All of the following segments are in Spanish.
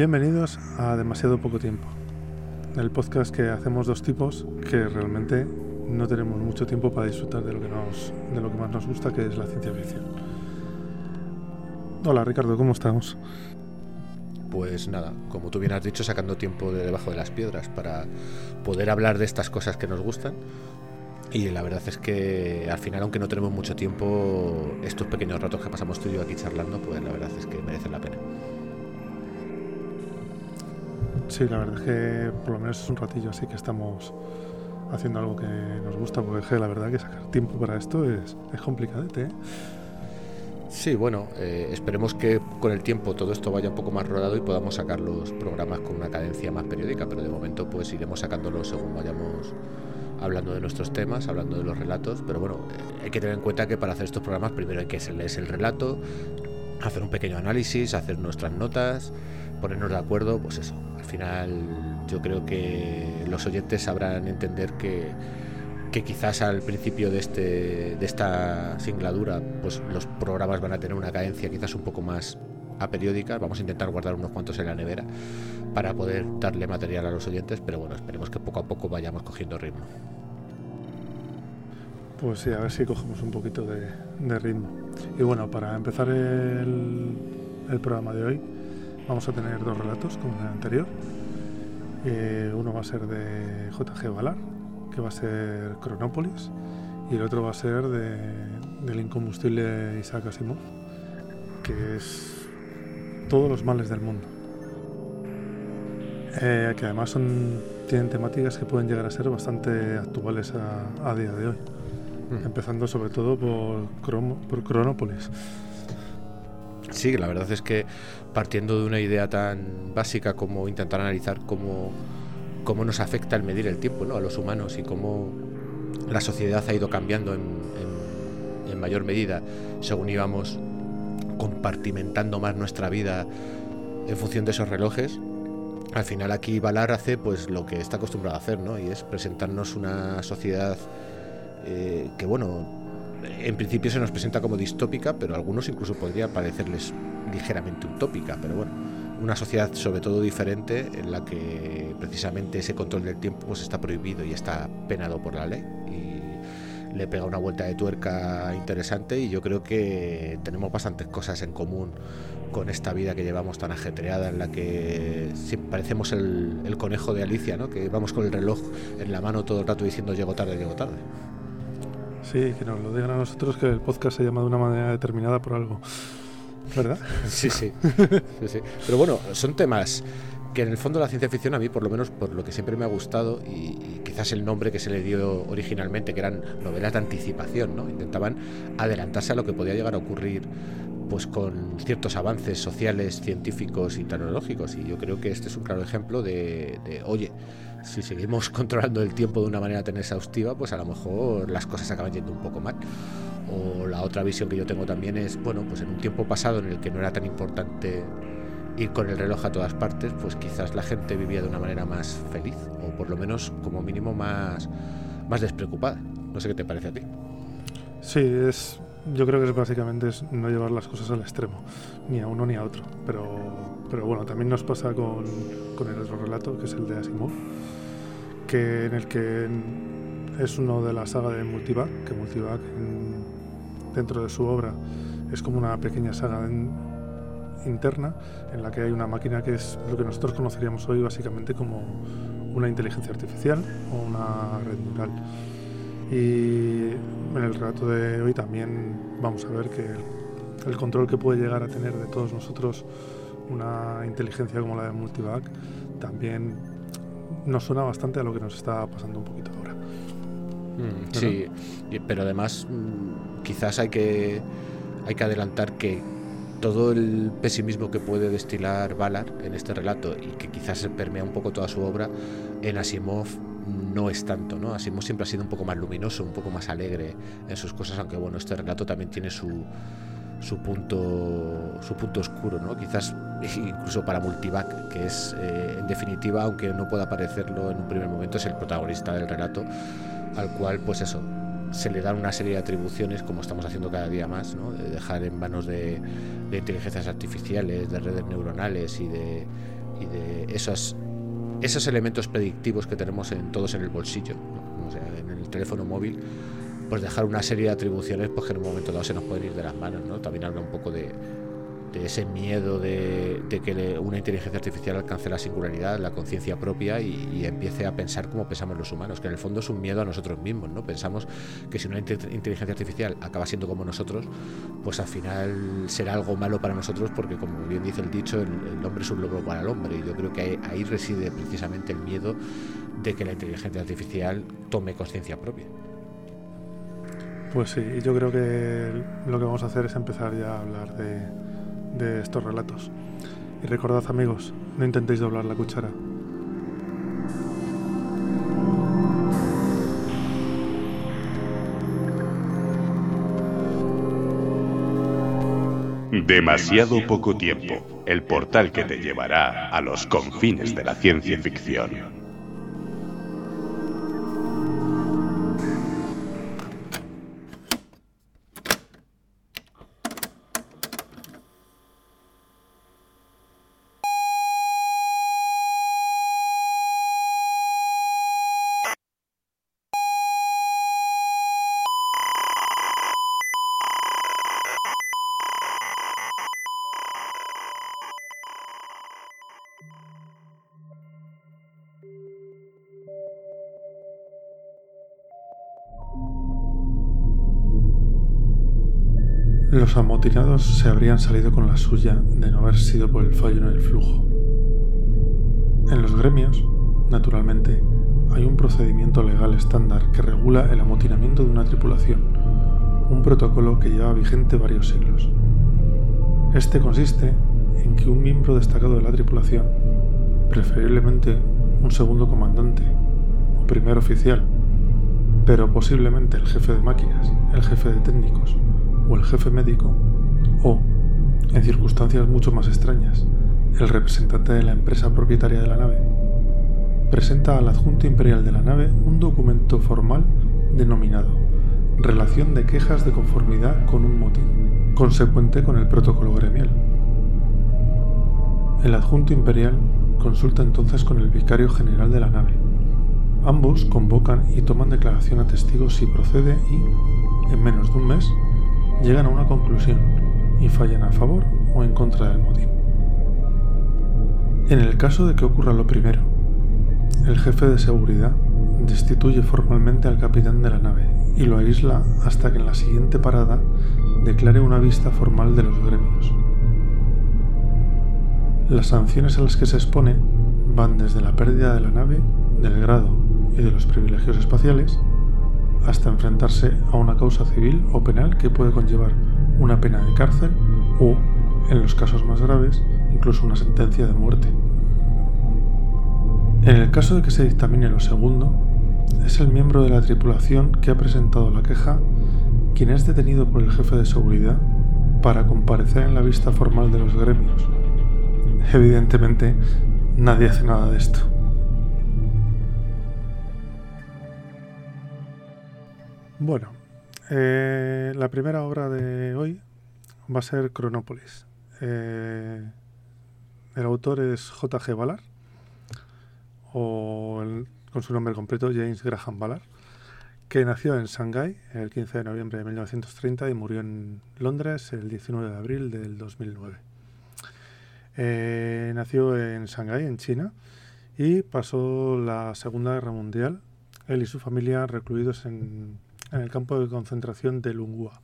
Bienvenidos a Demasiado Poco Tiempo, el podcast que hacemos dos tipos que realmente no tenemos mucho tiempo para disfrutar de lo que, más nos gusta, que es la ciencia ficción. Hola Ricardo, ¿cómo estamos? Pues nada, como tú bien has dicho, sacando tiempo de debajo de las piedras para poder hablar de estas cosas que nos gustan. Y la verdad es que al final, aunque no tenemos mucho tiempo, estos pequeños ratos que pasamos tú y yo aquí charlando, pues la verdad es que merecen la pena. Sí, la verdad es que por lo menos es un ratillo así que estamos haciendo algo que nos gusta, porque la verdad que sacar tiempo para esto es, es complicadete. ¿eh? Sí, bueno, eh, esperemos que con el tiempo todo esto vaya un poco más rodado y podamos sacar los programas con una cadencia más periódica, pero de momento pues iremos sacándolos según vayamos hablando de nuestros temas, hablando de los relatos, pero bueno, eh, hay que tener en cuenta que para hacer estos programas primero hay que leer el relato, hacer un pequeño análisis, hacer nuestras notas, ponernos de acuerdo, pues eso. Al final yo creo que los oyentes sabrán entender que, que quizás al principio de, este, de esta singladura pues los programas van a tener una cadencia quizás un poco más aperiódica. Vamos a intentar guardar unos cuantos en la nevera para poder darle material a los oyentes, pero bueno, esperemos que poco a poco vayamos cogiendo ritmo. Pues sí, a ver si cogemos un poquito de, ritmo. Y bueno, para empezar el programa de hoy, Vamos a tener dos relatos como en el anterior. Eh, uno va a ser de J.G. Ballard, que va a ser Cronópolis, y el otro va a ser de, del incombustible Isaac Asimov, que es Todos los males del mundo. Eh, que además son, tienen temáticas que pueden llegar a ser bastante actuales a, a día de hoy. Mm. Empezando sobre todo por, por Cronópolis. Sí, la verdad es que partiendo de una idea tan básica como intentar analizar cómo, cómo nos afecta el medir el tiempo ¿no? a los humanos y cómo la sociedad ha ido cambiando en, en, mayor medida según íbamos compartimentando más nuestra vida en función de esos relojes, al final aquí Valar hace pues lo que está acostumbrado a hacer, ¿no? Y es presentarnos una sociedad eh, que bueno en principio se nos presenta como distópica, pero a algunos incluso podría parecerles ligeramente utópica, pero bueno, una sociedad sobre todo diferente en la que precisamente ese control del tiempo pues está prohibido y está penado por la ley y le pega una vuelta de tuerca interesante y yo creo que tenemos bastantes cosas en común con esta vida que llevamos tan ajetreada en la que parecemos el, el conejo de Alicia, ¿no? que vamos con el reloj en la mano todo el rato diciendo llego tarde, llego tarde. Sí, que nos lo digan a nosotros que el podcast se llama de una manera determinada por algo. ¿Verdad? Sí, sí. sí, Pero bueno, son temas que en el fondo la ciencia ficción a mí, por lo menos por lo que siempre me ha gustado, y, quizás el nombre que se le dio originalmente, que eran novelas de anticipación, ¿no? Intentaban adelantarse a lo que podía llegar a ocurrir pues con ciertos avances sociales, científicos y tecnológicos. Y yo creo que este es un claro ejemplo de, de oye, si seguimos controlando el tiempo de una manera tan exhaustiva, pues a lo mejor las cosas acaban yendo un poco mal. O la otra visión que yo tengo también es, bueno, pues en un tiempo pasado en el que no era tan importante ir con el reloj a todas partes, pues quizás la gente vivía de una manera más feliz, o por lo menos como mínimo más, más despreocupada. No sé qué te parece a ti. Sí, es, yo creo que es básicamente es no llevar las cosas al extremo, ni a uno ni a otro. Pero, pero bueno, también nos pasa con, el otro relato, que es el de Asimov, que en el que es uno de la saga de Multivac, que Multivac dentro de su obra es como una pequeña saga interna en la que hay una máquina que es lo que nosotros conoceríamos hoy básicamente como una inteligencia artificial o una red neural. Y en el relato de hoy también vamos a ver que el, control que puede llegar a tener de todos nosotros una inteligencia como la de Multivac también nos suena bastante a lo que nos está pasando un poquito ahora. Mm, sí, pero además mm, quizás hay que, hay que adelantar que todo el pesimismo que puede destilar Ballard en este relato y que quizás permea un poco toda su obra, en Asimov no es tanto, ¿no? Siempre ha sido un poco más luminoso, un poco más alegre en sus cosas, aunque bueno, este relato también tiene su, su punto su punto oscuro, ¿no? Quizás incluso para Multivac, que es eh, en definitiva, aunque no pueda parecerlo en un primer momento, es el protagonista del relato, al cual pues eso, se le dan una serie de atribuciones, como estamos haciendo cada día más, ¿no? de dejar en manos de, de, inteligencias artificiales, de redes neuronales y de y de esos, esos elementos predictivos que tenemos en todos en el bolsillo, en el teléfono móvil, pues dejar una serie de atribuciones pues que en un momento dado se nos pueden ir de las manos, ¿no? También habla un poco de, de ese miedo de, que una inteligencia artificial alcance la singularidad, la conciencia propia y, empiece a pensar como pensamos los humanos, que en el fondo es un miedo a nosotros mismos, ¿no? Pensamos que si una inteligencia artificial acaba siendo como nosotros, pues al final será algo malo para nosotros porque como bien dice el dicho, el, hombre es un lobo para el hombre y yo creo que ahí, reside precisamente el miedo de que la inteligencia artificial tome conciencia propia. Pues sí, yo creo que lo que vamos a hacer es empezar ya a hablar de, de estos relatos. Y recordad amigos, no intentéis doblar la cuchara. Demasiado poco tiempo, el portal que te llevará a los confines de la ciencia ficción. Los amotinados se habrían salido con la suya de no haber sido por el fallo en el flujo. En los gremios, naturalmente, hay un procedimiento legal estándar que regula el amotinamiento de una tripulación, un protocolo que lleva vigente varios siglos. Este consiste en que un miembro destacado de la tripulación, preferiblemente un segundo comandante o primer oficial, pero posiblemente el jefe de máquinas, el jefe de técnicos o el jefe médico, o, en circunstancias mucho más extrañas, el representante de la empresa propietaria de la nave, presenta al adjunto imperial de la nave un documento formal denominado Relación de quejas de conformidad con un motín, consecuente con el protocolo gremial. El adjunto imperial consulta entonces con el vicario general de la nave. Ambos convocan y toman declaración a testigos si procede y, en menos de un mes, llegan a una conclusión y fallan a favor o en contra del motín. En el caso de que ocurra lo primero, el jefe de seguridad destituye formalmente al capitán de la nave y lo aísla hasta que en la siguiente parada declare una vista formal de los gremios. Las sanciones a las que se expone van desde la pérdida de la nave, del grado y de los privilegios espaciales, hasta enfrentarse a una causa civil o penal que puede conllevar una pena de cárcel o, en los casos más graves, incluso una sentencia de muerte. En el caso de que se dictamine lo segundo, es el miembro de la tripulación que ha presentado la queja quien es detenido por el jefe de seguridad para comparecer en la vista formal de los gremios. Evidentemente, nadie hace nada de esto. Bueno, eh, la primera obra de hoy va a ser Cronópolis. Eh, el autor es J.G. Ballard, o con su nombre completo James Graham Ballard, que nació en Shanghái el 15 de noviembre de 1930 y murió en Londres el 19 de abril del 2009. Eh, nació en Shanghái, en China, y pasó la Segunda Guerra Mundial, él y su familia recluidos en en el campo de concentración de Lungua.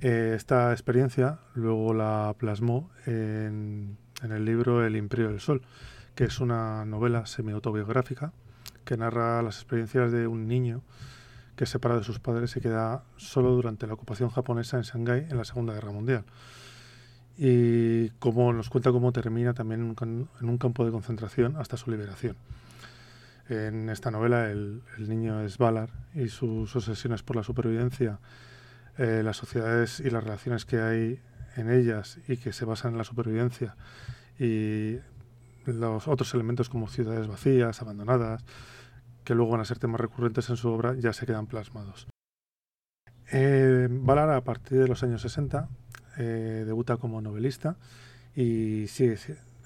Eh, esta experiencia luego la plasmó en, el libro El Imperio del Sol, que es una novela semi-autobiográfica que narra las experiencias de un niño que separa de sus padres y queda solo durante la ocupación japonesa en Shanghái en la Segunda Guerra Mundial. Y como nos cuenta cómo termina también en un campo de concentración hasta su liberación. En esta novela el, niño es Valar y sus obsesiones por la supervivencia, eh, las sociedades y las relaciones que hay en ellas y que se basan en la supervivencia y los otros elementos como ciudades vacías, abandonadas, que luego van a ser temas recurrentes en su obra, ya se quedan plasmados. Eh, Valar a partir de los años 60 eh, debuta como novelista y sigue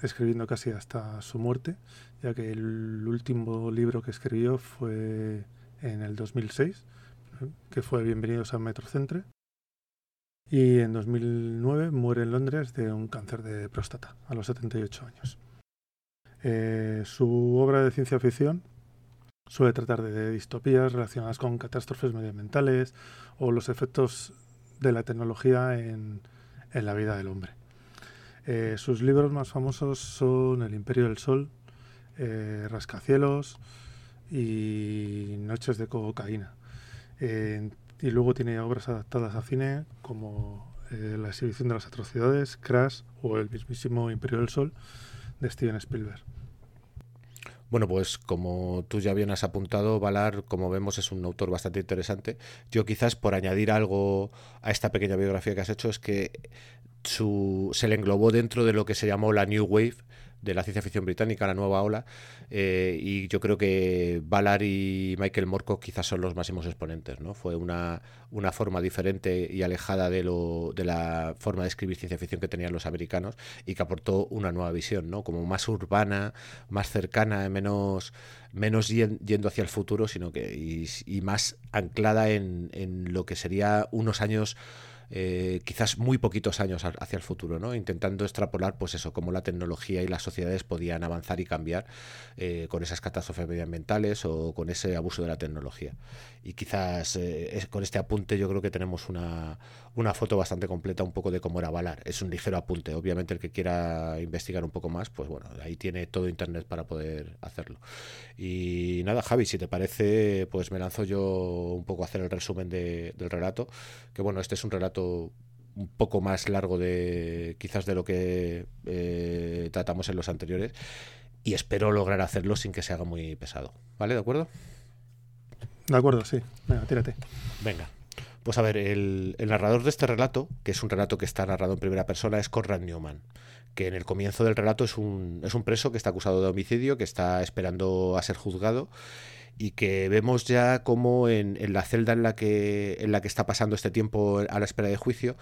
escribiendo casi hasta su muerte, ya que el último libro que escribió fue en el 2006, que fue Bienvenidos a Metrocentre. Y en 2009 muere en Londres de un cáncer de próstata, a los 78 años. Eh, su obra de ciencia ficción suele tratar de distopías relacionadas con catástrofes medioambientales o los efectos de la tecnología en, en la vida del hombre. Eh, sus libros más famosos son El Imperio del Sol, eh, Rascacielos y Noches de Cocaína. Eh, y luego tiene obras adaptadas a cine como La exhibición de las atrocidades, Crash o El mismísimo Imperio del Sol de Steven Spielberg. Bueno, pues como tú ya bien has apuntado, Valar, como vemos, es un autor bastante interesante. Yo quizás por añadir algo a esta pequeña biografía que has hecho es que su, se le englobó dentro de lo que se llamó la New Wave de la ciencia ficción británica, la nueva ola, eh, y yo creo que Ballard y Michael Morco quizás son los máximos exponentes. ¿no? Fue una, forma diferente y alejada de, lo, de la forma de escribir ciencia ficción que tenían los americanos y que aportó una nueva visión, ¿no? como más urbana, más cercana, menos, yendo hacia el futuro, sino que y, más anclada en lo que sería unos años eh, quizás muy poquitos años hacia el futuro, ¿no? intentando extrapolar pues eso, cómo la tecnología y las sociedades podían avanzar y cambiar eh, con esas catástrofes medioambientales o con ese abuso de la tecnología. Y quizás eh, con este apunte yo creo que tenemos una, una foto bastante completa un poco de cómo era Valar. Es un ligero apunte, obviamente el que quiera investigar un poco más, pues bueno, ahí tiene todo Internet para poder hacerlo. Y nada, Javi, si te parece, pues me lanzo yo un poco a hacer el resumen del relato, que bueno, este es un relato un poco más largo de quizás de lo que eh, tratamos en los anteriores y espero lograr hacerlo sin que se haga muy pesado. ¿Vale? ¿De acuerdo? De acuerdo, sí. Venga, tírate. Venga. Pues a ver, el, narrador de este relato, que es un relato que está narrado en primera persona, es Conrad Newman, que en el comienzo del relato es un, es un preso que está acusado de homicidio, que está esperando a ser juzgado y que vemos ya como en, en, la celda en la que en la que está pasando este tiempo a la espera de juicio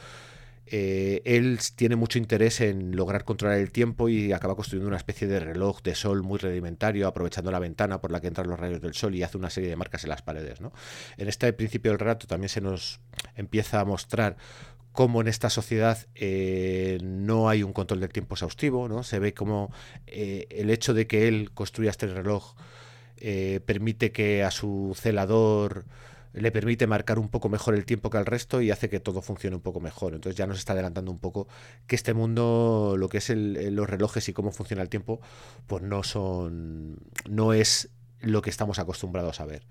eh, él tiene mucho interés en lograr controlar el tiempo y acaba construyendo una especie de reloj de sol muy rudimentario, aprovechando la ventana por la que entran los rayos del sol y hace una serie de marcas en las paredes. ¿no? En este principio del relato también se nos empieza a mostrar cómo en esta sociedad eh, no hay un control del tiempo exhaustivo, ¿no? Se ve como eh, el hecho de que él construya este reloj permite que a su celador le permite marcar un poco mejor el tiempo que al resto y hace que todo funcione un poco mejor. Entonces ya nos está adelantando un poco que este mundo, lo que es los relojes y cómo funciona el tiempo, pues no son, no es lo que estamos acostumbrados a ver.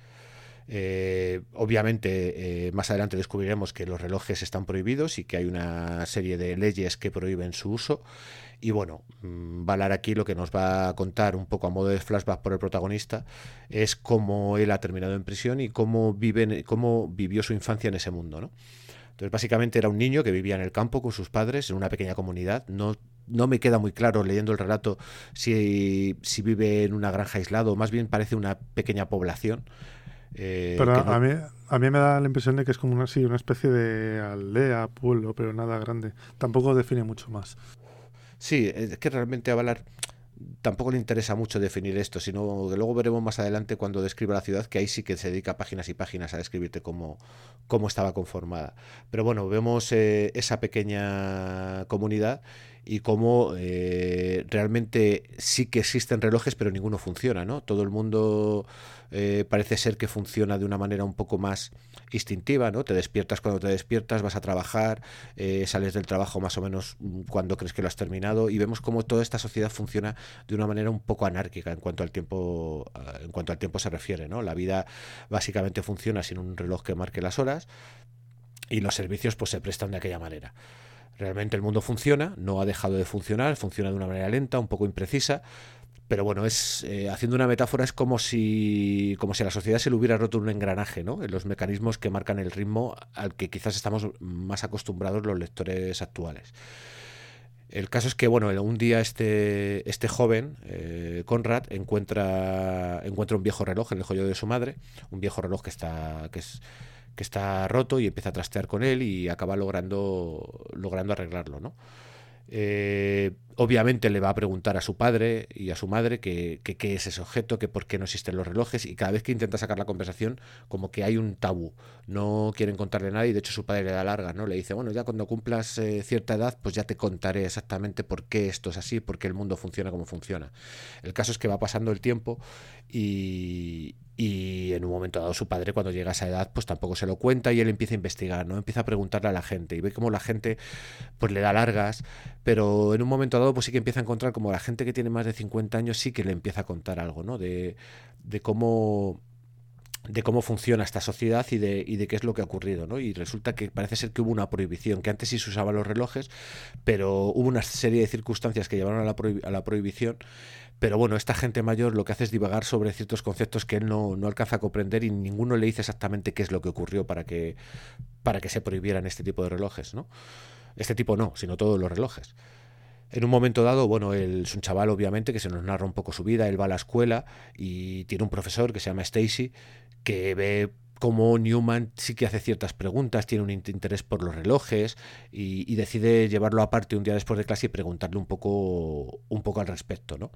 Eh, obviamente, eh, más adelante descubriremos que los relojes están prohibidos y que hay una serie de leyes que prohíben su uso. Y bueno, mm, Valar aquí lo que nos va a contar un poco a modo de flashback por el protagonista es cómo él ha terminado en prisión y cómo, vive, cómo vivió su infancia en ese mundo. ¿no? Entonces, básicamente era un niño que vivía en el campo con sus padres, en una pequeña comunidad. No, no me queda muy claro leyendo el relato si, si vive en una granja aislado, más bien parece una pequeña población. Eh, pero a, mí, a mí me da la impresión de que es como una, sí, una especie de aldea, pueblo, pero nada grande. Tampoco define mucho más. Sí, es que realmente a Valar tampoco le interesa mucho definir esto, sino que luego veremos más adelante cuando describa la ciudad, que ahí sí que se dedica páginas y páginas a describirte cómo, cómo estaba conformada. Pero bueno, vemos eh, esa pequeña comunidad y cómo eh, realmente sí que existen relojes, pero ninguno funciona, ¿no? Todo el mundo eh, parece ser que funciona de una manera un poco más instintiva, ¿no? Te despiertas cuando te despiertas, vas a trabajar, eh, sales del trabajo más o menos cuando crees que lo has terminado y vemos cómo toda esta sociedad funciona de una manera un poco anárquica en cuanto al tiempo, en cuanto al tiempo se refiere, ¿no? La vida básicamente funciona sin un reloj que marque las horas y los servicios pues se prestan de aquella manera. Realmente el mundo funciona, no ha dejado de funcionar, funciona de una manera lenta, un poco imprecisa, pero bueno, es eh, haciendo una metáfora es como si como si a la sociedad se le hubiera roto un engranaje, ¿no? En los mecanismos que marcan el ritmo al que quizás estamos más acostumbrados los lectores actuales. El caso es que, bueno, un día este, este joven, eh, Conrad, encuentra, encuentra un viejo reloj en el joyo de su madre, un viejo reloj que está, que es, que está roto y empieza a trastear con él y acaba logrando, logrando arreglarlo, ¿no? Eh, obviamente le va a preguntar a su padre y a su madre qué es ese objeto, que por qué no existen los relojes y cada vez que intenta sacar la conversación como que hay un tabú, no quieren contarle nada y de hecho su padre le da larga, ¿no? Le dice, bueno, ya cuando cumplas eh, cierta edad pues ya te contaré exactamente por qué esto es así, por qué el mundo funciona como funciona. El caso es que va pasando el tiempo y, y en un momento dado su padre cuando llega a esa edad pues tampoco se lo cuenta y él empieza a investigar, ¿no? Empieza a preguntarle a la gente y ve cómo la gente pues le da largas, pero en un momento dado pues sí que empieza a encontrar como la gente que tiene más de 50 años sí que le empieza a contar algo, ¿no? De, de cómo de cómo funciona esta sociedad y de, y de qué es lo que ha ocurrido, ¿no? Y resulta que parece ser que hubo una prohibición, que antes sí se usaban los relojes, pero hubo una serie de circunstancias que llevaron a la, a la prohibición, pero bueno, esta gente mayor lo que hace es divagar sobre ciertos conceptos que él no, no, alcanza a comprender y ninguno le dice exactamente qué es lo que ocurrió para que, para que se prohibieran este tipo de relojes, ¿no? Este tipo no, sino todos los relojes. En un momento dado, bueno, él es un chaval obviamente que se nos narra un poco su vida, él va a la escuela y tiene un profesor que se llama Stacy que ve cómo Newman sí que hace ciertas preguntas, tiene un interés por los relojes y, y, decide llevarlo aparte un día después de clase y preguntarle un poco, un poco al respecto, ¿no?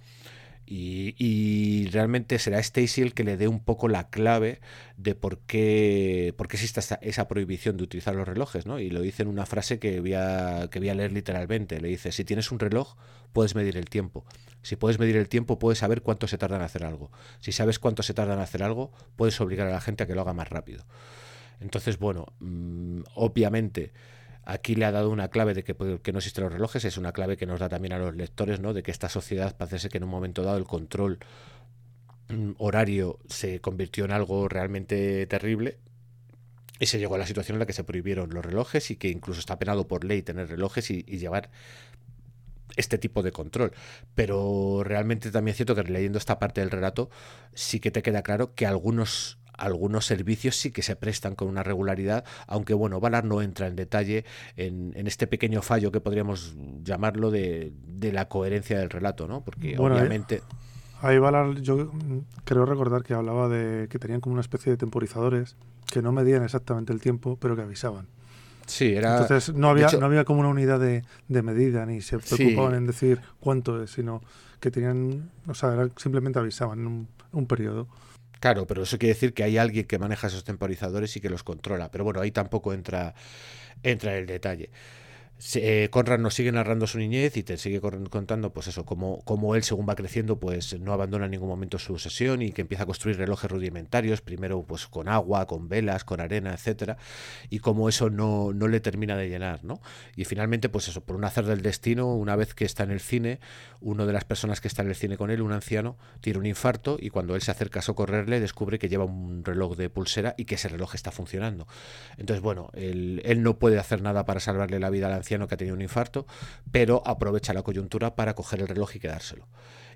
Y, realmente será Stacy el que le dé un poco la clave de por qué, por qué existe esa, prohibición de utilizar los relojes, ¿no? Y lo dice en una frase que voy, a, que voy a leer literalmente. Le dice, si tienes un reloj, puedes medir el tiempo. Si puedes medir el tiempo, puedes saber cuánto se tarda en hacer algo. Si sabes cuánto se tarda en hacer algo, puedes obligar a la gente a que lo haga más rápido. Entonces, bueno, mm, obviamente Aquí le ha dado una clave de que, que, no existen los relojes, es una clave que nos da también a los lectores, ¿no? De que esta sociedad parece que en un momento dado el control mm, horario se convirtió en algo realmente terrible y se llegó a la situación en la que se prohibieron los relojes y que incluso está penado por ley tener relojes y, y llevar este tipo de control. Pero realmente también es cierto que leyendo esta parte del relato sí que te queda claro que algunos algunos servicios sí que se prestan con una regularidad, aunque bueno, Valar no entra en detalle en, este pequeño fallo que podríamos llamarlo de, la coherencia del relato, ¿no? Porque obviamente... Ahí, Valar, yo creo recordar que hablaba de que tenían como una especie de temporizadores que no medían exactamente el tiempo, pero que avisaban. Sí, era. Entonces no había, no había como una unidad de, medida ni se preocupaban en decir cuánto es, sino que tenían, o sea, simplemente avisaban un, un periodo. Claro, pero eso quiere decir que hay alguien que maneja esos temporizadores y que los controla. Pero bueno, ahí tampoco entra, entra el detalle eh, Conrad nos sigue narrando su niñez y te sigue contando, pues eso, como él según va creciendo, pues no abandona en ningún momento su sesión y que empieza a construir relojes rudimentarios, primero pues con agua, con velas, con arena, etcétera, y como eso no, no le termina de llenar, ¿no? Y finalmente, pues eso, por un hacer del destino, una vez que está en el cine, uno de las personas que está en el cine con él, un anciano, tiene un infarto y cuando él se acerca a socorrerle, descubre que lleva un reloj de pulsera y que ese reloj está funcionando. Entonces, bueno, él, él no puede hacer nada para salvarle la vida al anciano que ha tenido un infarto, pero aprovecha la coyuntura para coger el reloj y quedárselo.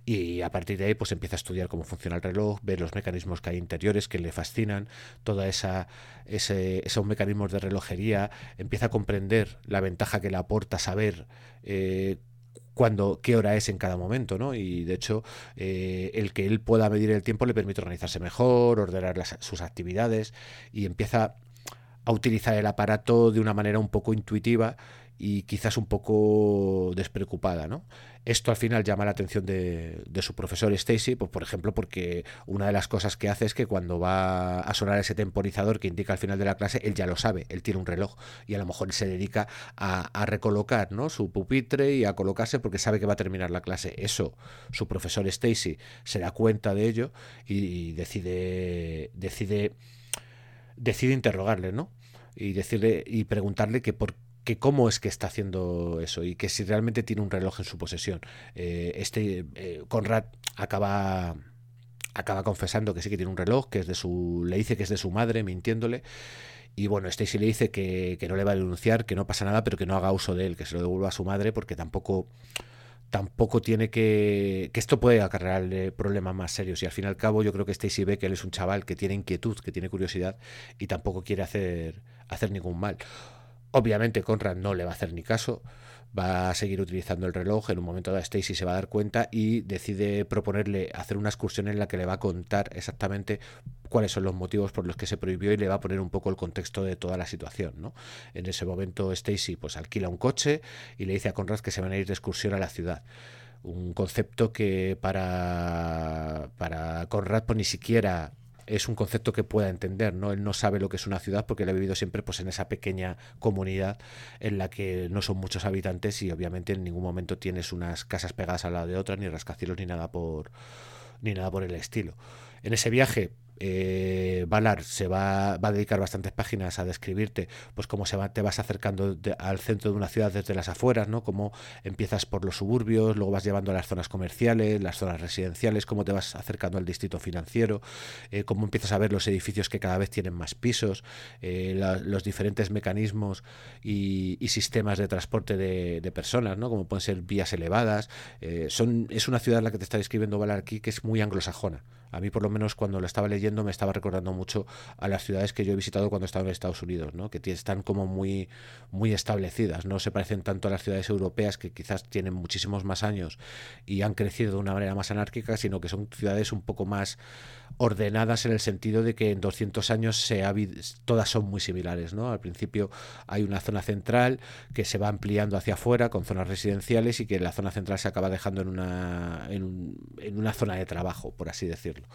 Y a partir de ahí pues empieza a estudiar cómo funciona el reloj, ver los mecanismos que hay interiores que le fascinan, toda esa ese, esos mecanismos de relojería, empieza a comprender la ventaja que le aporta saber eh, cuando, qué hora es en cada momento, ¿no? Y de hecho, eh, el que él pueda medir el tiempo le permite organizarse mejor, ordenar sus actividades y empieza a utilizar el aparato de una manera un poco intuitiva y quizás un poco despreocupada. ¿no? Esto al final llama la atención de, su profesor Stacy, pues, por ejemplo, porque una de las cosas que hace es que cuando va a sonar ese temporizador que indica al final de la clase, él ya lo sabe, él tiene un reloj y a lo mejor se dedica a, recolocar ¿no? su pupitre y a colocarse porque sabe que va a terminar la clase. Eso, su profesor Stacy se da cuenta de ello y, decide, decide, decide interrogarle, ¿no? Y decirle y preguntarle que por que cómo es que está haciendo eso y que si realmente tiene un reloj en su posesión. Eh, este eh, Conrad acaba acaba confesando que sí que tiene un reloj, que es de su le dice que es de su madre, mintiéndole. Y bueno, Stacy le dice que, no le va a denunciar, que no pasa nada, pero que no haga uso de él, que se lo devuelva a su madre, porque tampoco tampoco tiene que que esto puede acarrearle problemas más serios y al fin y al cabo yo creo que Stacy ve que él es un chaval que tiene inquietud, que tiene curiosidad y tampoco quiere hacer hacer ningún mal. Obviamente Conrad no le va a hacer ni caso, va a seguir utilizando el reloj. En un momento dado Stacy se va a dar cuenta y decide proponerle hacer una excursión en la que le va a contar exactamente cuáles son los motivos por los que se prohibió y le va a poner un poco el contexto de toda la situación. ¿no? En ese momento Stacy pues alquila un coche y le dice a Conrad que se van a ir de excursión a la ciudad un concepto que para, para Conrad pues, ni siquiera es un concepto que pueda entender, ¿no? Él no sabe lo que es una ciudad porque él ha vivido siempre pues, en esa pequeña comunidad en la que no son muchos habitantes y obviamente en ningún momento tienes unas casas pegadas al lado de otras, ni rascacielos, ni nada por, ni nada por el estilo. En ese viaje eh, Valar se va, va, a dedicar bastantes páginas a describirte pues cómo se va, te vas acercando al centro de una ciudad desde las afueras, ¿no? Cómo empiezas por los suburbios, luego vas llevando a las zonas comerciales, las zonas residenciales, cómo te vas acercando al distrito financiero, eh, cómo empiezas a ver los edificios que cada vez tienen más pisos, eh, los diferentes mecanismos y, sistemas de transporte de, personas, ¿no? Como pueden ser vías elevadas. Son, es una ciudad la que te está describiendo Valar aquí que es muy anglosajona. A mí, por lo menos, cuando lo estaba leyendo, me estaba recordando mucho a las ciudades que yo he visitado cuando estaba en Estados Unidos, ¿no? que están como muy, muy establecidas, no se parecen tanto a las ciudades europeas que quizás tienen muchísimos más años y han crecido de una manera más anárquica, sino que son ciudades un poco más ordenadas en el sentido de que en 200 años se ha, todas son muy similares. ¿no? Al principio hay una zona central que se va ampliando hacia afuera con zonas residenciales y que la zona central se acaba dejando en una, en, en una zona de trabajo, por así decirlo.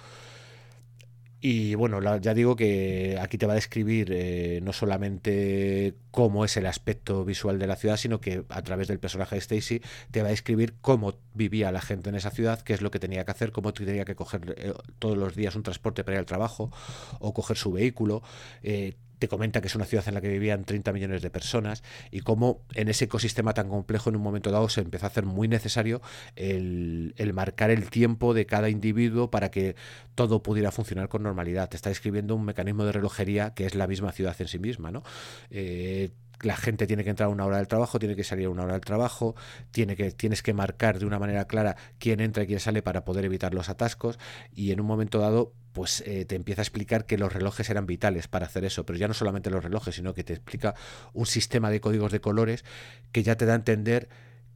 Y bueno, ya digo que aquí te va a describir eh, no solamente cómo es el aspecto visual de la ciudad, sino que a través del personaje de Stacy te va a describir cómo vivía la gente en esa ciudad, qué es lo que tenía que hacer, cómo tenía que coger eh, todos los días un transporte para ir al trabajo o coger su vehículo. Eh, te comenta que es una ciudad en la que vivían 30 millones de personas y cómo en ese ecosistema tan complejo en un momento dado se empezó a hacer muy necesario el, marcar el tiempo de cada individuo para que todo pudiera funcionar con normalidad. Te está describiendo un mecanismo de relojería que es la misma ciudad en sí misma. ¿no? Eh, la gente tiene que entrar a una hora del trabajo, tiene que salir a una hora del trabajo, tiene que, tienes que marcar de una manera clara quién entra y quién sale para poder evitar los atascos y en un momento dado pues eh, te empieza a explicar que los relojes eran vitales para hacer eso, pero ya no solamente los relojes, sino que te explica un sistema de códigos de colores que ya te da a entender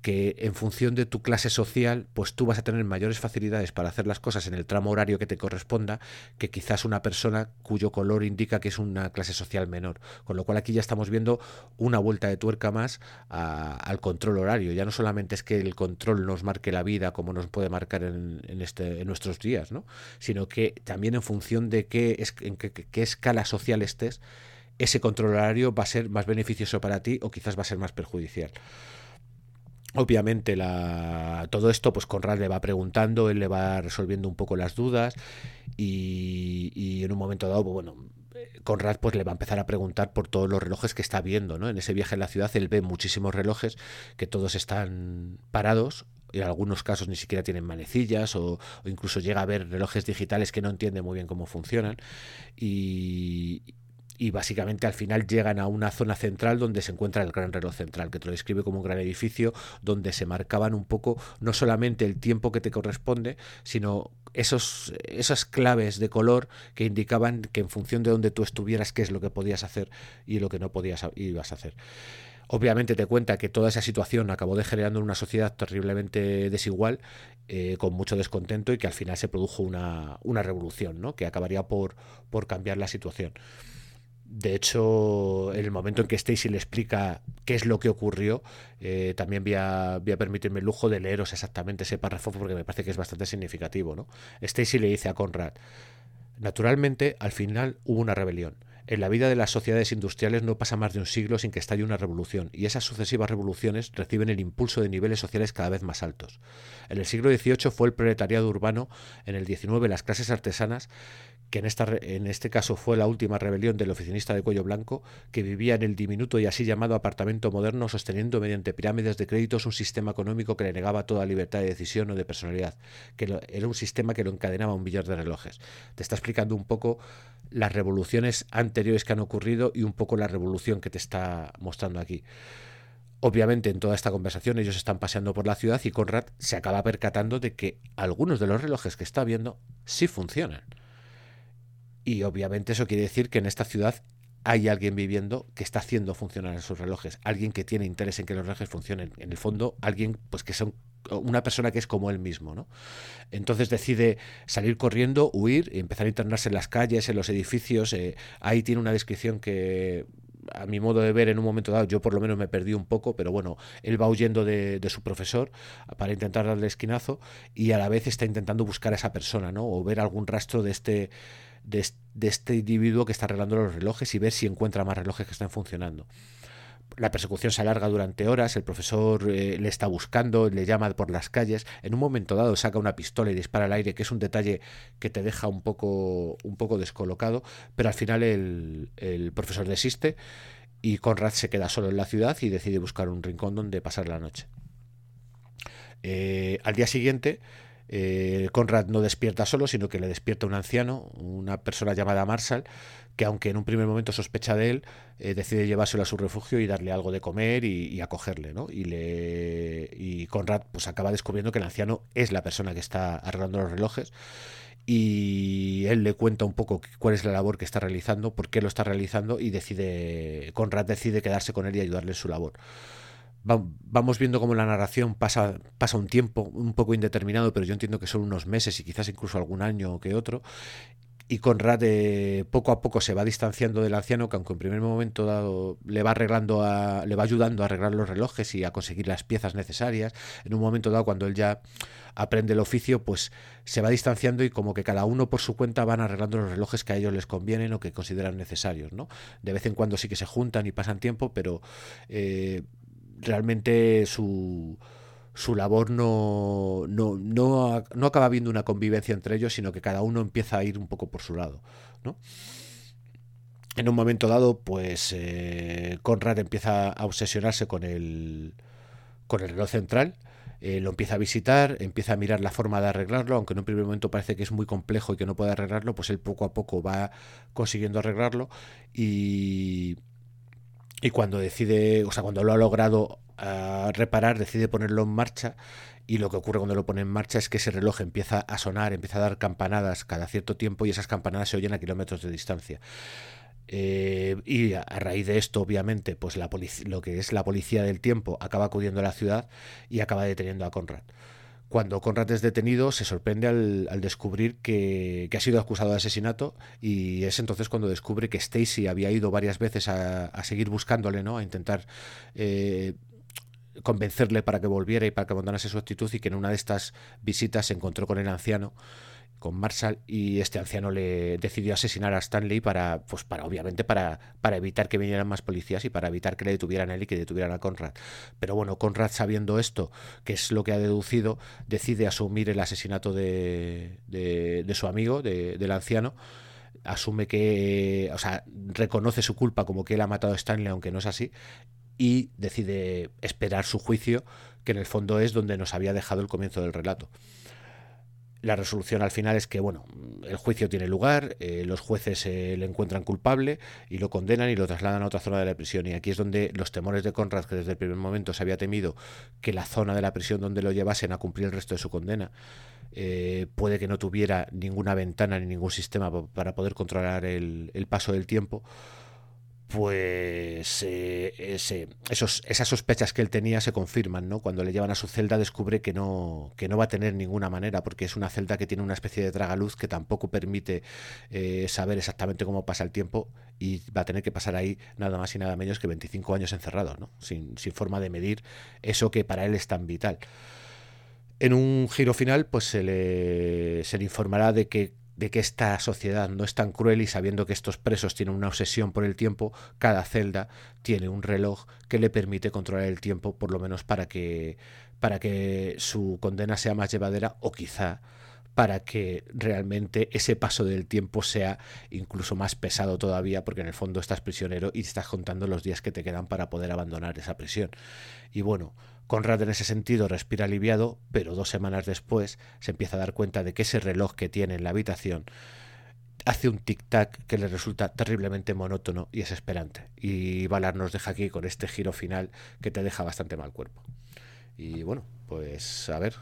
que en función de tu clase social, pues tú vas a tener mayores facilidades para hacer las cosas en el tramo horario que te corresponda que quizás una persona cuyo color indica que es una clase social menor. Con lo cual aquí ya estamos viendo una vuelta de tuerca más al control horario. Ya no solamente es que el control nos marque la vida como nos puede marcar en, este, en nuestros días, ¿no? sino que también en función de qué, en qué escala social estés, ese control horario va a ser más beneficioso para ti o quizás va a ser más perjudicial. Obviamente la, todo esto, pues Conrad le va preguntando, él le va resolviendo un poco las dudas y, en un momento dado, pues, bueno, Conrad pues le va a empezar a preguntar por todos los relojes que está viendo, ¿no? En ese viaje en la ciudad él ve muchísimos relojes que todos están parados en algunos casos ni siquiera tienen manecillas o, o, incluso llega a ver relojes digitales que no entiende muy bien cómo funcionan y, y básicamente al final llegan a una zona central donde se encuentra el gran reloj central, que te lo describe como un gran edificio donde se marcaban un poco no solamente el tiempo que te corresponde, sino esos, esas claves de color que indicaban que en función de donde tú estuvieras, qué es lo que podías hacer y lo que no podías ibas a hacer. Obviamente te cuenta que toda esa situación acabó degenerando una sociedad terriblemente desigual, eh, con mucho descontento y que al final se produjo una, una revolución, ¿no? que acabaría por, por cambiar la situación. De hecho, en el momento en que Stacy le explica qué es lo que ocurrió, eh, también voy a, permitirme el lujo de leeros exactamente ese párrafo porque me parece que es bastante significativo. ¿no? Stacy le dice a Conrad, naturalmente, al final hubo una rebelión. En la vida de las sociedades industriales no pasa más de un siglo sin que estalle una revolución, y esas sucesivas revoluciones reciben el impulso de niveles sociales cada vez más altos. En el siglo XVIII fue el proletariado urbano, en el XIX las clases artesanas, que en, esta, en este caso fue la última rebelión del oficinista de cuello blanco, que vivía en el diminuto y así llamado apartamento moderno, sosteniendo mediante pirámides de créditos un sistema económico que le negaba toda libertad de decisión o de personalidad, que era un sistema que lo encadenaba a un billar de relojes. Te está explicando un poco las revoluciones anteriores que han ocurrido y un poco la revolución que te está mostrando aquí. Obviamente en toda esta conversación ellos están paseando por la ciudad y Conrad se acaba percatando de que algunos de los relojes que está viendo sí funcionan. Y obviamente eso quiere decir que en esta ciudad hay alguien viviendo que está haciendo funcionar esos relojes, alguien que tiene interés en que los relojes funcionen. En el fondo, alguien pues que son una persona que es como él mismo, ¿no? Entonces decide salir corriendo, huir y empezar a internarse en las calles, en los edificios. Eh, ahí tiene una descripción que a mi modo de ver, en un momento dado, yo por lo menos me perdí un poco, pero bueno, él va huyendo de, su profesor para intentar darle esquinazo y a la vez está intentando buscar a esa persona, ¿no? O ver algún rastro de este, de, este individuo que está arreglando los relojes y ver si encuentra más relojes que están funcionando. La persecución se alarga durante horas, el profesor eh, le está buscando, le llama por las calles, en un momento dado saca una pistola y dispara al aire, que es un detalle que te deja un poco, un poco descolocado, pero al final el, profesor desiste y Conrad se queda solo en la ciudad y decide buscar un rincón donde pasar la noche. Eh, al día siguiente, eh, Conrad no despierta solo, sino que le despierta un anciano, una persona llamada Marshall, que aunque en un primer momento sospecha de él, eh, decide llevárselo a su refugio y darle algo de comer y, acogerle, ¿no? Y, le, y Conrad pues acaba descubriendo que el anciano es la persona que está arreglando los relojes y él le cuenta un poco cuál es la labor que está realizando, por qué lo está realizando y decide Conrad decide quedarse con él y ayudarle en su labor vamos viendo cómo la narración pasa, pasa un tiempo un poco indeterminado, pero yo entiendo que son unos meses y quizás incluso algún año que otro. Y Conrad eh, poco a poco se va distanciando del anciano, que aunque en primer momento dado le va arreglando a, le va ayudando a arreglar los relojes y a conseguir las piezas necesarias, en un momento dado cuando él ya aprende el oficio, pues se va distanciando y como que cada uno por su cuenta van arreglando los relojes que a ellos les convienen o que consideran necesarios, ¿no? De vez en cuando sí que se juntan y pasan tiempo, pero eh, realmente su, su labor no, no, no, no, acaba viendo una convivencia entre ellos, sino que cada uno empieza a ir un poco por su lado. ¿no? En un momento dado, pues eh, Conrad empieza a obsesionarse con el, con el reloj central. Eh, lo empieza a visitar, empieza a mirar la forma de arreglarlo, aunque en un primer momento parece que es muy complejo y que no puede arreglarlo, pues él poco a poco va consiguiendo arreglarlo y, y cuando decide, o sea, cuando lo ha logrado ah, reparar, decide ponerlo en marcha y lo que ocurre cuando lo pone en marcha es que ese reloj empieza a sonar, empieza a dar campanadas cada cierto tiempo y esas campanadas se oyen a kilómetros de distancia. Eh, y a, raíz de esto, obviamente, pues la lo que es la policía del tiempo acaba acudiendo a la ciudad y acaba deteniendo a Conrad. Cuando Conrad es detenido, se sorprende al, descubrir que, ha sido acusado de asesinato y es entonces cuando descubre que Stacy había ido varias veces a, seguir buscándole, ¿no? a intentar eh, convencerle para que volviera y para que abandonase su actitud y que en una de estas visitas se encontró con el anciano con Marshall y este anciano le decidió asesinar a Stanley para, pues para obviamente para, para evitar que vinieran más policías y para evitar que le detuvieran a él y que detuvieran a Conrad. Pero bueno, Conrad sabiendo esto, que es lo que ha deducido, decide asumir el asesinato de, de, su amigo, del anciano asume que, o sea, reconoce su culpa como que él ha matado a Stanley, aunque no es así, y decide esperar su juicio, que en el fondo es donde nos había dejado el comienzo del relato. La resolución al final es que, bueno, el juicio tiene lugar, eh, los jueces eh, le encuentran culpable y lo condenan y lo trasladan a otra zona de la prisión. Y aquí es donde los temores de Conrad, que desde el primer momento se había temido que la zona de la prisión donde lo llevasen a cumplir el resto de su condena, eh, puede que no tuviera ninguna ventana ni ningún sistema para poder controlar el paso del tiempo, pues eh, esos, esas sospechas que él tenía se confirman, ¿no? Cuando le llevan a su celda descubre que no, que no va a tener ninguna manera, porque es una celda que tiene una especie de tragaluz que tampoco permite eh, saber exactamente cómo pasa el tiempo y va a tener que pasar ahí nada más y nada menos que 25 años encerrado, ¿no? Sin, sin forma de medir eso que para él es tan vital. En un giro final, pues se le, se le informará de que de que esta sociedad no es tan cruel y sabiendo que estos presos tienen una obsesión por el tiempo, cada celda tiene un reloj que le permite controlar el tiempo, por lo menos para que, para que su condena sea más llevadera o quizá para que realmente ese paso del tiempo sea incluso más pesado todavía, porque en el fondo estás prisionero y estás contando los días que te quedan para poder abandonar esa prisión. Y bueno, Conrad en ese sentido respira aliviado, pero dos semanas después se empieza a dar cuenta de que ese reloj que tiene en la habitación hace un tic-tac que le resulta terriblemente monótono y desesperante. Y Valar nos deja aquí con este giro final que te deja bastante mal cuerpo. Y bueno, pues a ver,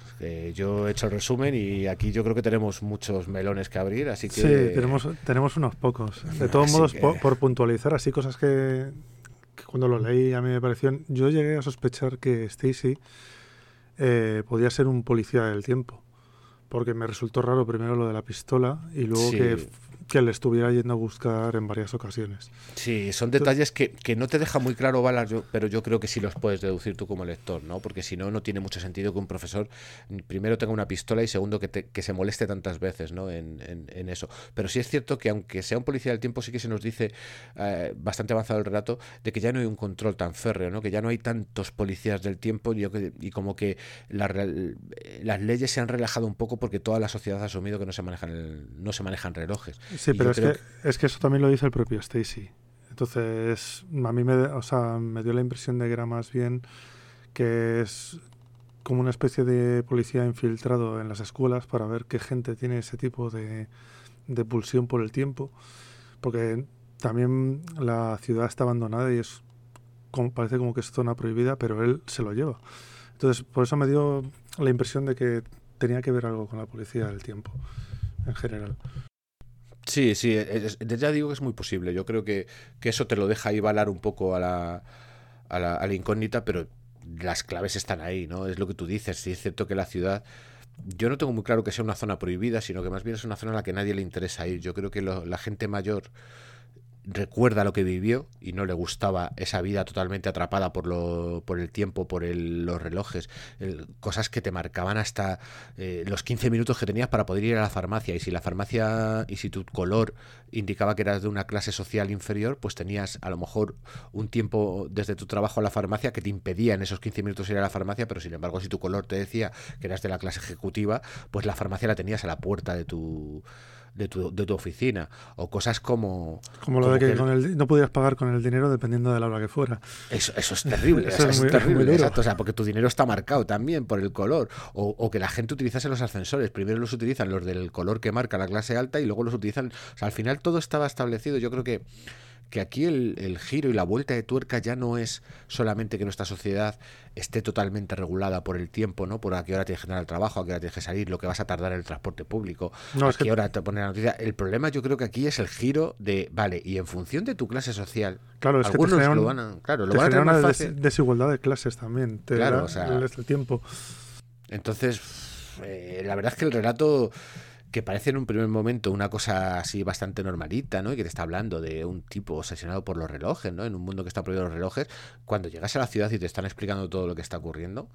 yo he hecho el resumen y aquí yo creo que tenemos muchos melones que abrir, así que... Sí, tenemos, tenemos unos pocos. De todos modos, por, puntualizar, así cosas que, cuando lo leí a mí me pareció... Yo llegué a sospechar que Stacy eh, podía ser un policía del tiempo, porque me resultó raro primero lo de la pistola y luego que que le estuviera yendo a buscar en varias ocasiones. Sí, son detalles que, que no te deja muy claro, Balas, pero yo creo que sí los puedes deducir tú como lector, ¿no? Porque si no, no tiene mucho sentido que un profesor primero tenga una pistola y segundo que, que se moleste tantas veces, ¿no? En, en, eso. Pero sí es cierto que aunque sea un policía del tiempo, sí que se nos dice, eh, bastante avanzado el relato, de que ya no hay un control tan férreo, ¿no? Que ya no hay tantos policías del tiempo y, y como que las leyes se han relajado un poco porque toda la sociedad ha asumido que no se manejan, no se manejan relojes. Sí, pero es que, es que eso también lo dice el propio Stacy. Entonces, a mí me, o sea, me dio la impresión de que era más bien que es como una especie de policía infiltrado en las escuelas para ver qué gente tiene ese tipo de, de pulsión por el tiempo. Porque también la ciudad está abandonada y es como, parece como que es zona prohibida, pero él se lo lleva. Entonces, por eso me dio la impresión de que tenía que ver algo con la policía del tiempo en general. Sí, sí, ya digo que es muy posible. Yo creo que, eso te lo deja ahí balar un poco a la, a la, a la incógnita, pero las claves están ahí, ¿no? Es lo que tú dices. Sí, es cierto que la ciudad yo no tengo muy claro que sea una zona prohibida, sino que más bien es una zona a la que nadie le interesa ir. Yo creo que la gente mayor recuerda lo que vivió y no le gustaba esa vida totalmente atrapada por, lo, por el tiempo, por los relojes, cosas que te marcaban hasta eh, los 15 minutos que tenías para poder ir a la farmacia. Y si la farmacia y si tu color indicaba que eras de una clase social inferior, pues tenías a lo mejor un tiempo desde tu trabajo a la farmacia que te impedía en esos 15 minutos ir a la farmacia, pero sin embargo si tu color te decía que eras de la clase ejecutiva, pues la farmacia la tenías a la puerta de tu de tu, de tu oficina. O cosas como... Como lo de que, con el, no podías pagar con el dinero dependiendo de la hora que fuera. Eso, eso es terrible. eso, es, terrible. exacto. O sea, porque tu dinero está marcado también por el color. O, o, que la gente utilizase los ascensores. Primero los utilizan los del color que marca la clase alta y luego los utilizan... O sea, al final todo estaba establecido. Yo creo que que aquí el, giro y la vuelta de tuerca ya no es solamente que nuestra sociedad esté totalmente regulada por el tiempo, ¿no? Por a qué hora tienes que entrar al trabajo, a qué hora tienes que salir, lo que vas a tardar en el transporte público, a qué hora te poner la noticia. El problema yo creo que aquí es el giro de, vale, y en función de tu clase social, claro, es algunos que lo van a, claro, lo van a una desigualdad de clases también, claro, o sea, el tiempo. Entonces, eh, la verdad es que el relato que parece en un primer momento una cosa así bastante normalita, ¿no? Y que te está hablando de un tipo obsesionado por los relojes, ¿no? En un mundo que está prohibido los relojes, cuando llegas a la ciudad y te están explicando todo lo que está ocurriendo,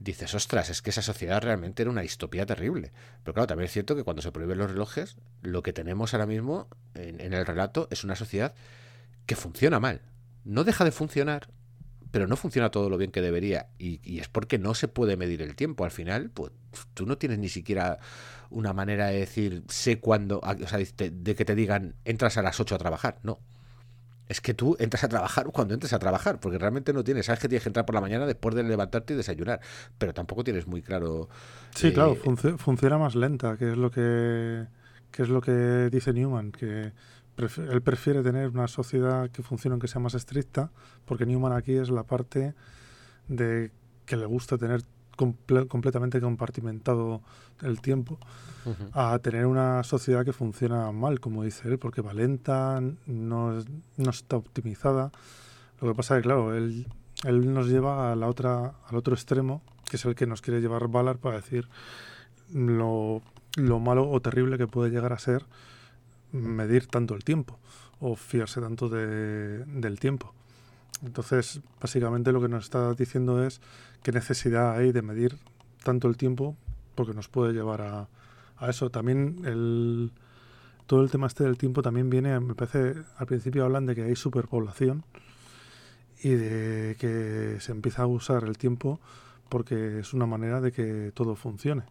dices, ostras, es que esa sociedad realmente era una distopía terrible. Pero claro, también es cierto que cuando se prohíben los relojes, lo que tenemos ahora mismo en, en el relato es una sociedad que funciona mal. No deja de funcionar, pero no funciona todo lo bien que debería. Y, es porque no se puede medir el tiempo. Al final, pues tú no tienes ni siquiera una manera de decir, sé cuándo, o sea, de, que te digan, entras a las 8 a trabajar. No. Es que tú entras a trabajar cuando entres a trabajar, porque realmente no tienes. Sabes que tienes que entrar por la mañana después de levantarte y desayunar, pero tampoco tienes muy claro. Sí, eh, claro, funciona más lenta, que es lo que, que es lo que dice Newman, que él prefiere tener una sociedad que funcione, que sea más estricta, porque Newman aquí es la parte de que le gusta tener completamente compartimentado el tiempo, a tener una sociedad que funciona mal, como dice él, porque va lenta, no, no está optimizada. Lo que pasa es que, claro, él, él nos lleva a la otra, al otro extremo, que es el que nos quiere llevar Ballard para decir lo, lo malo o terrible que puede llegar a ser medir tanto el tiempo o fiarse tanto de, del tiempo. Entonces, básicamente lo que nos está diciendo es qué necesidad hay de medir tanto el tiempo porque nos puede llevar a, a eso. También el, todo el tema este del tiempo también viene, me parece, al principio hablan de que hay superpoblación y de que se empieza a usar el tiempo porque es una manera de que todo funcione.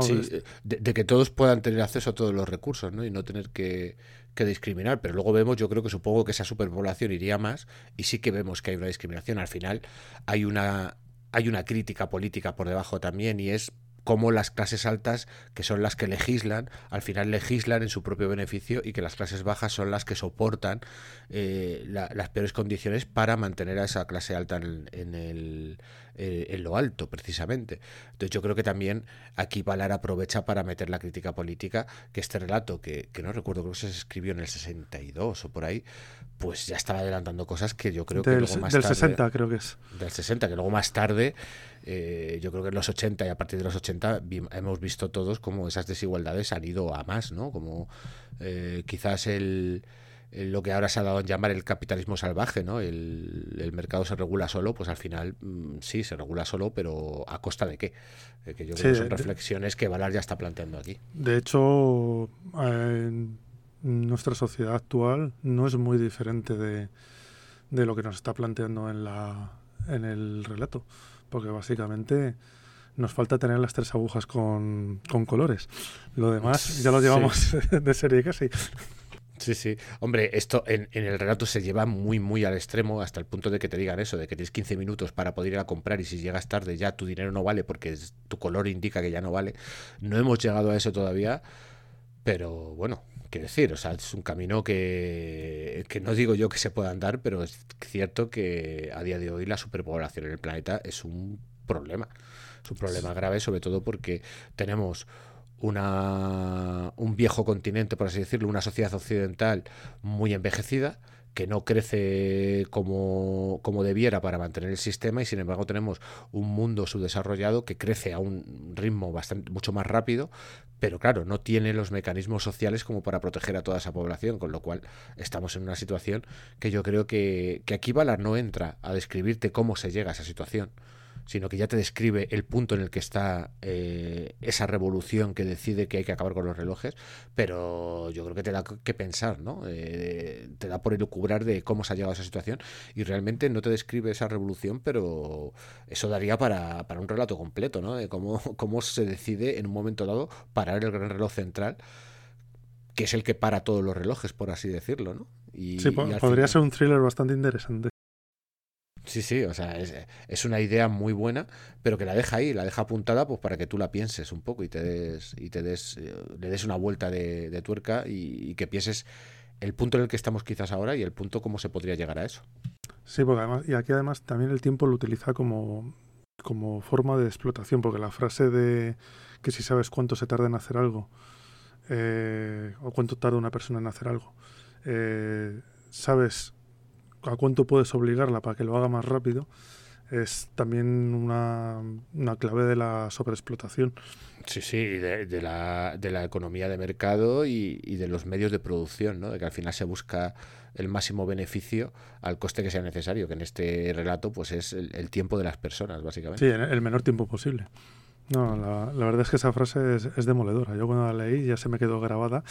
Sí, eh, de, que todos puedan tener acceso a todos los recursos ¿no? y no tener que, discriminar. Pero luego vemos, yo creo que supongo que esa superpoblación iría más y sí que vemos que hay una discriminación. Al final hay una, hay una crítica política por debajo también y es cómo las clases altas, que son las que legislan, al final legislan en su propio beneficio y que las clases bajas son las que soportan eh, las peores condiciones para mantener a esa clase alta en, el, eh, en lo alto, precisamente. Entonces yo creo que también aquí Valar aprovecha para meter la crítica política, que este relato, que, no recuerdo, creo que se escribió en el 62 o por ahí, pues ya estaba adelantando cosas que yo creo que luego más del 60 creo que es. Del 60, que luego más tarde, eh, yo creo que en los 80 y a partir de los 80 hemos visto todos como esas desigualdades han ido a más, ¿no? Como eh, quizás el lo que ahora se ha dado en llamar el capitalismo salvaje, ¿no? El, mercado se regula solo, pues al final mm, sí, se regula solo, pero ¿a costa de qué? Eh, que yo creo que son reflexiones que Valar ya está planteando aquí. De hecho, en nuestra sociedad actual no es muy diferente de, de lo que nos está planteando en, la, en el relato, porque básicamente nos falta tener las tres agujas con, con colores. Lo demás ya lo llevamos de serie casi. Sí, sí. Hombre, esto en, el relato se lleva muy, muy al extremo hasta el punto de que te digan eso, de que tienes 15 minutos para poder ir a comprar y si llegas tarde ya tu dinero no vale porque tu color indica que ya no vale. No hemos llegado a eso todavía, pero bueno, qué decir, o sea, es un camino que, que no digo yo que se pueda andar, pero es cierto que a día de hoy la superpoblación en el planeta es un problema. Es un problema grave, sobre todo porque tenemos una, un viejo continente, por así decirlo, una sociedad occidental muy envejecida, que no crece como, como, debiera para mantener el sistema y sin embargo tenemos un mundo subdesarrollado que crece a un ritmo bastante mucho más rápido, pero claro, no tiene los mecanismos sociales como para proteger a toda esa población, con lo cual estamos en una situación que yo creo que, que aquí Valar no entra a describirte cómo se llega a esa situación, sino que ya te describe el punto en el que está eh, esa revolución que decide que hay que acabar con los relojes, pero yo creo que te da que pensar, ¿no? Eh, te da por elucubrar de cómo se ha llegado a esa situación y realmente no te describe esa revolución, pero eso daría para, un relato completo, ¿no? De cómo, cómo se decide en un momento dado parar el gran reloj central que es el que para todos los relojes, por así decirlo, ¿no? Y, sí, podría ser un thriller bastante interesante. Sí, sí, o sea, es, una idea muy buena, pero que la deja ahí, la deja apuntada pues para que tú la pienses un poco y te des, y te des, eh, le des una vuelta de, tuerca y, que pienses el punto en el que estamos quizás ahora y el punto cómo se podría llegar a eso. Sí, porque además, y aquí además también el tiempo lo utiliza como, como forma de explotación, porque la frase de que si sabes cuánto se tarda en hacer algo, eh, o cuánto tarda una persona en hacer algo, eh, sabes a cuánto puedes obligarla para que lo haga más rápido, es también una, clave de la sobreexplotación. Sí, sí, de, de, la, de la economía de mercado y, de los medios de producción, ¿no? de que al final se busca el máximo beneficio al coste que sea necesario, que en este relato pues es el, tiempo de las personas, básicamente. Sí, el menor tiempo posible. No, la, la verdad es que esa frase es, es demoledora. Yo cuando la leí ya se me quedó grabada.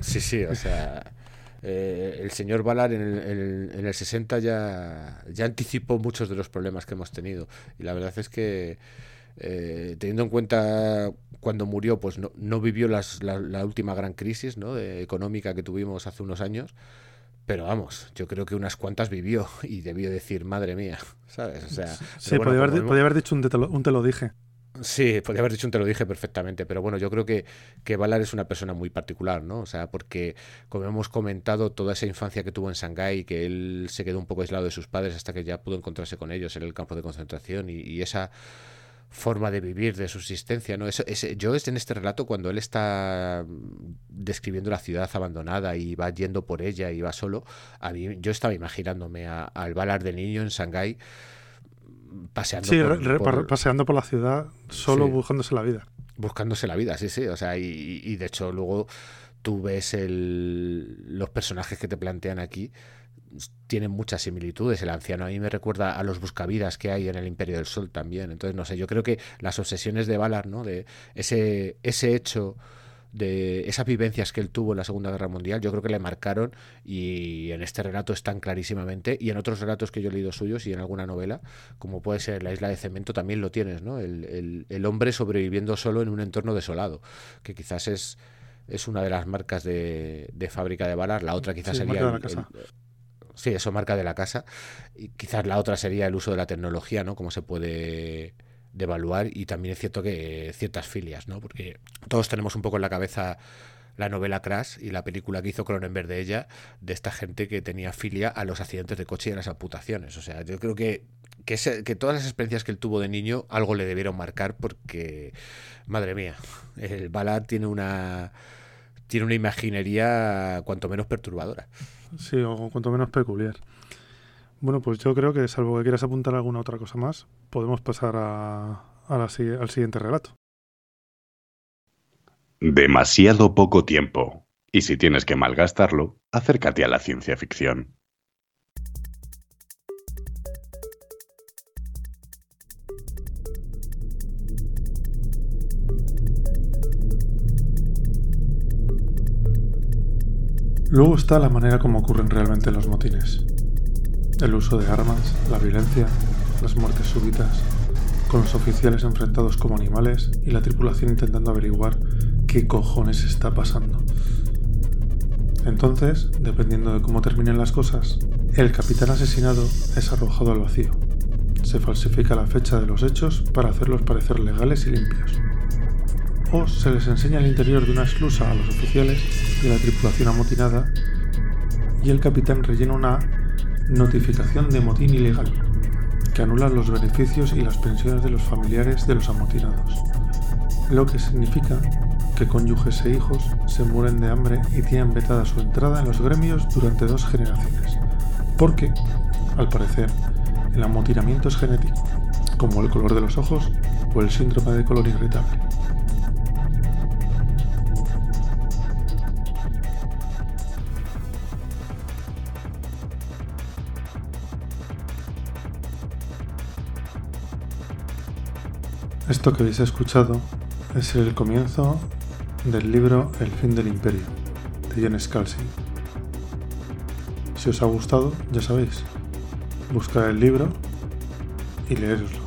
Sí, sí, o sea... Eh, el señor Valar en el, en el 60 ya, ya anticipó muchos de los problemas que hemos tenido. Y la verdad es que, eh, teniendo en cuenta cuando murió, pues no, no vivió las, la, última gran crisis ¿no? económica que tuvimos hace unos años. Pero vamos, yo creo que unas cuantas vivió y debió decir, madre mía, ¿sabes? O sea, sí, podía, haber, haber, dicho un un te lo dije. Sí, podría haber dicho un te lo dije perfectamente, pero bueno, yo creo que, que es una persona muy particular, ¿no? O sea, porque como hemos comentado, toda esa infancia que tuvo en Shanghái, que él se quedó un poco aislado de sus padres hasta que ya pudo encontrarse con ellos en el campo de concentración y, esa forma de vivir, de subsistencia, ¿no? Eso, ese, yo es en este relato cuando él está describiendo la ciudad abandonada y va yendo por ella y va solo, a mí yo estaba imaginándome al Valar de niño en Shanghái paseando, por, paseando por la ciudad, solo buscándose la vida. Buscándose la vida, sí, sí. O sea, y, de hecho luego tú ves el, los personajes que te plantean aquí tienen muchas similitudes. El anciano a mí me recuerda a los buscavidas que hay en el Imperio del Sol también. Entonces, no sé, yo creo que las obsesiones de Valar, ¿no? De ese, ese hecho de esas vivencias que él tuvo en la Segunda Guerra Mundial, yo creo que le marcaron y en este relato están clarísimamente y en otros relatos que yo he leído suyos y en alguna novela, como puede ser La isla de cemento, también lo tienes, ¿no? El, el, hombre sobreviviendo solo en un entorno desolado, que quizás es, es una de las marcas de, de fábrica de balas, la otra quizás sería... sí, eso marca de la casa. Y quizás la otra sería el uso de la tecnología, ¿no? Cómo se puede de evaluar y también es cierto que ciertas filias, ¿no? Porque todos tenemos un poco en la cabeza la novela Crash y la película que hizo Cronenberg de ella, de esta gente que tenía filia a los accidentes de coche y a las amputaciones. O sea, yo creo que, que, que todas las experiencias que él tuvo de niño algo le debieron marcar porque, madre mía, el Ballard tiene una tiene una imaginería cuanto menos perturbadora. Sí, o cuanto menos peculiar. Bueno, pues yo creo que salvo que quieras apuntar alguna otra cosa más, podemos pasar a, al siguiente relato. Demasiado poco tiempo. Y si tienes que malgastarlo, acércate a la ciencia ficción. Luego está la manera como ocurren realmente los motines. El uso de armas, la violencia, las muertes súbitas, con los oficiales enfrentados como animales y la tripulación intentando averiguar qué cojones está pasando. Entonces, dependiendo de cómo terminen las cosas, el capitán asesinado es arrojado al vacío. Se falsifica la fecha de los hechos para hacerlos parecer legales y limpios. O se les enseña el interior de una esclusa a los oficiales y la tripulación amotinada y el capitán rellena una notificación de motín ilegal que anula los beneficios y las pensiones de los familiares de los amotinados, lo que significa que cónyuges e hijos se mueren de hambre y tienen vetada su entrada en los gremios durante dos generaciones, porque, al parecer, el amotinamiento es genético, como el color de los ojos o el síndrome de color irritable. Esto que habéis escuchado es el comienzo del libro El fin del imperio, de John Scalzi. Si os ha gustado, ya sabéis, buscar el libro y leeroslo.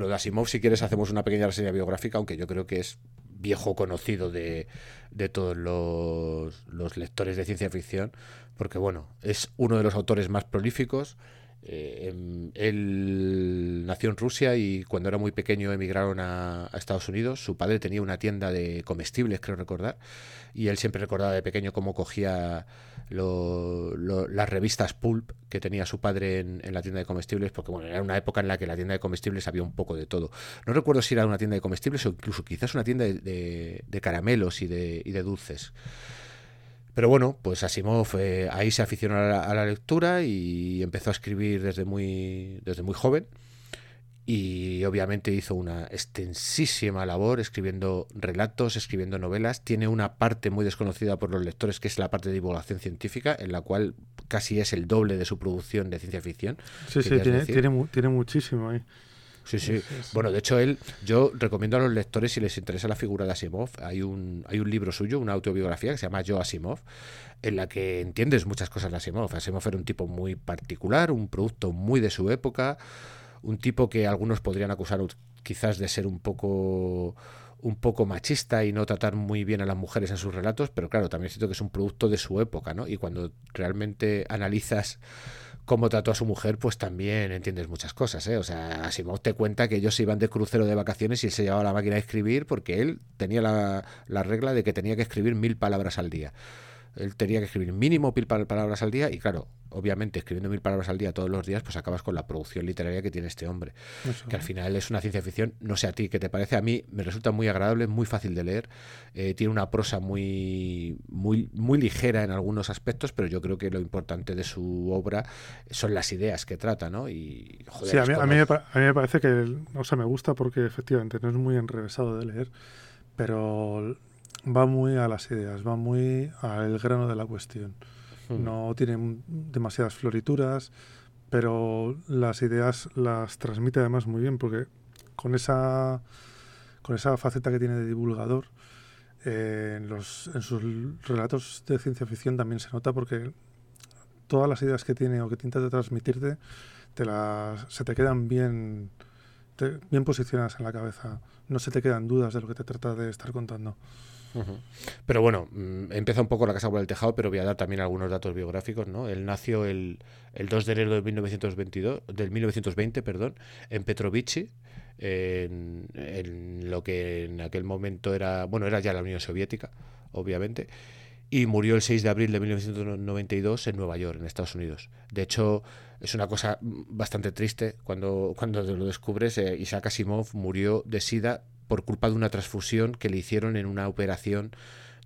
Bueno, de Asimov, si quieres, hacemos una pequeña reseña biográfica, aunque yo creo que es viejo conocido de, todos los, lectores de ciencia ficción, porque bueno, es uno de los autores más prolíficos. Eh, em, él nació en Rusia y cuando era muy pequeño emigraron a, Estados Unidos. Su padre tenía una tienda de comestibles, creo recordar, y él siempre recordaba de pequeño cómo cogía las revistas Pulp que tenía su padre en, la tienda de comestibles, porque bueno, era una época en la que la tienda de comestibles había un poco de todo. No recuerdo si era una tienda de comestibles o incluso quizás una tienda de, caramelos y de, y de, dulces. Pero bueno, pues Asimov eh, ahí se aficionó a la, a la, lectura y empezó a escribir desde muy, desde muy joven y obviamente hizo una extensísima labor escribiendo relatos, escribiendo novelas. Tiene una parte muy desconocida por los lectores que es la parte de divulgación científica, en la cual casi es el doble de su producción de ciencia ficción. Sí, sí, tiene, tiene, muchísimo ahí. Sí, sí. Bueno, de hecho, él, yo recomiendo a los lectores, si les interesa la figura de Asimov, hay un, hay un libro suyo, una autobiografía que se llama Yo Asimov, en la que entiendes muchas cosas de Asimov. Asimov era un tipo muy particular, un producto muy de su época un tipo que algunos podrían acusar quizás de ser un poco un poco machista y no tratar muy bien a las mujeres en sus relatos, pero claro, también siento que es un producto de su época, ¿no? Y cuando realmente analizas cómo trató a su mujer, pues también entiendes muchas cosas, ¿eh? O sea, Asimov te cuenta que ellos se iban de crucero de vacaciones y él se llevaba la máquina de escribir porque él tenía la, la regla de que tenía que escribir mil palabras al día. Él tenía que escribir mínimo mil palabras al día y claro, obviamente escribiendo mil palabras al día todos los días, pues acabas con la producción literaria que tiene este hombre. Que al final es una ciencia ficción, no sé a ti, ¿qué te parece? A mí me resulta muy agradable, muy fácil de leer, eh, tiene una prosa muy, muy, muy ligera en algunos aspectos, pero yo creo que lo importante de su obra son las ideas que trata, ¿no? Y, sí, a mí, a, mí me, a mí me parece que, o sea, me gusta porque efectivamente no es muy enrevesado de leer, pero va muy a las ideas, va muy al grano de la cuestión. Hmm. No tiene demasiadas florituras, pero las ideas las transmite además muy bien porque con esa, con esa faceta que tiene de divulgador, eh, en, sus relatos de ciencia ficción también se nota porque todas las ideas que tiene o que intenta transmitirte te se te quedan bien, bien posicionadas en la cabeza. No se te quedan dudas de lo que te trata de estar contando. Pero bueno, mm, empieza un poco la casa por el tejado, pero voy a dar también algunos datos biográficos, ¿no? Él nació el, el 2 de enero de 1922, del 1920, perdón, en Petrovichi, en, lo que en aquel momento era, bueno, era ya la Unión Soviética, obviamente, y murió el 6 de abril de 1992 en Nueva York, en Estados Unidos. De hecho, es una cosa bastante triste cuando, cuando lo descubres. Eh, Isaac Asimov murió de SIDA por culpa de una transfusión que le hicieron en una operación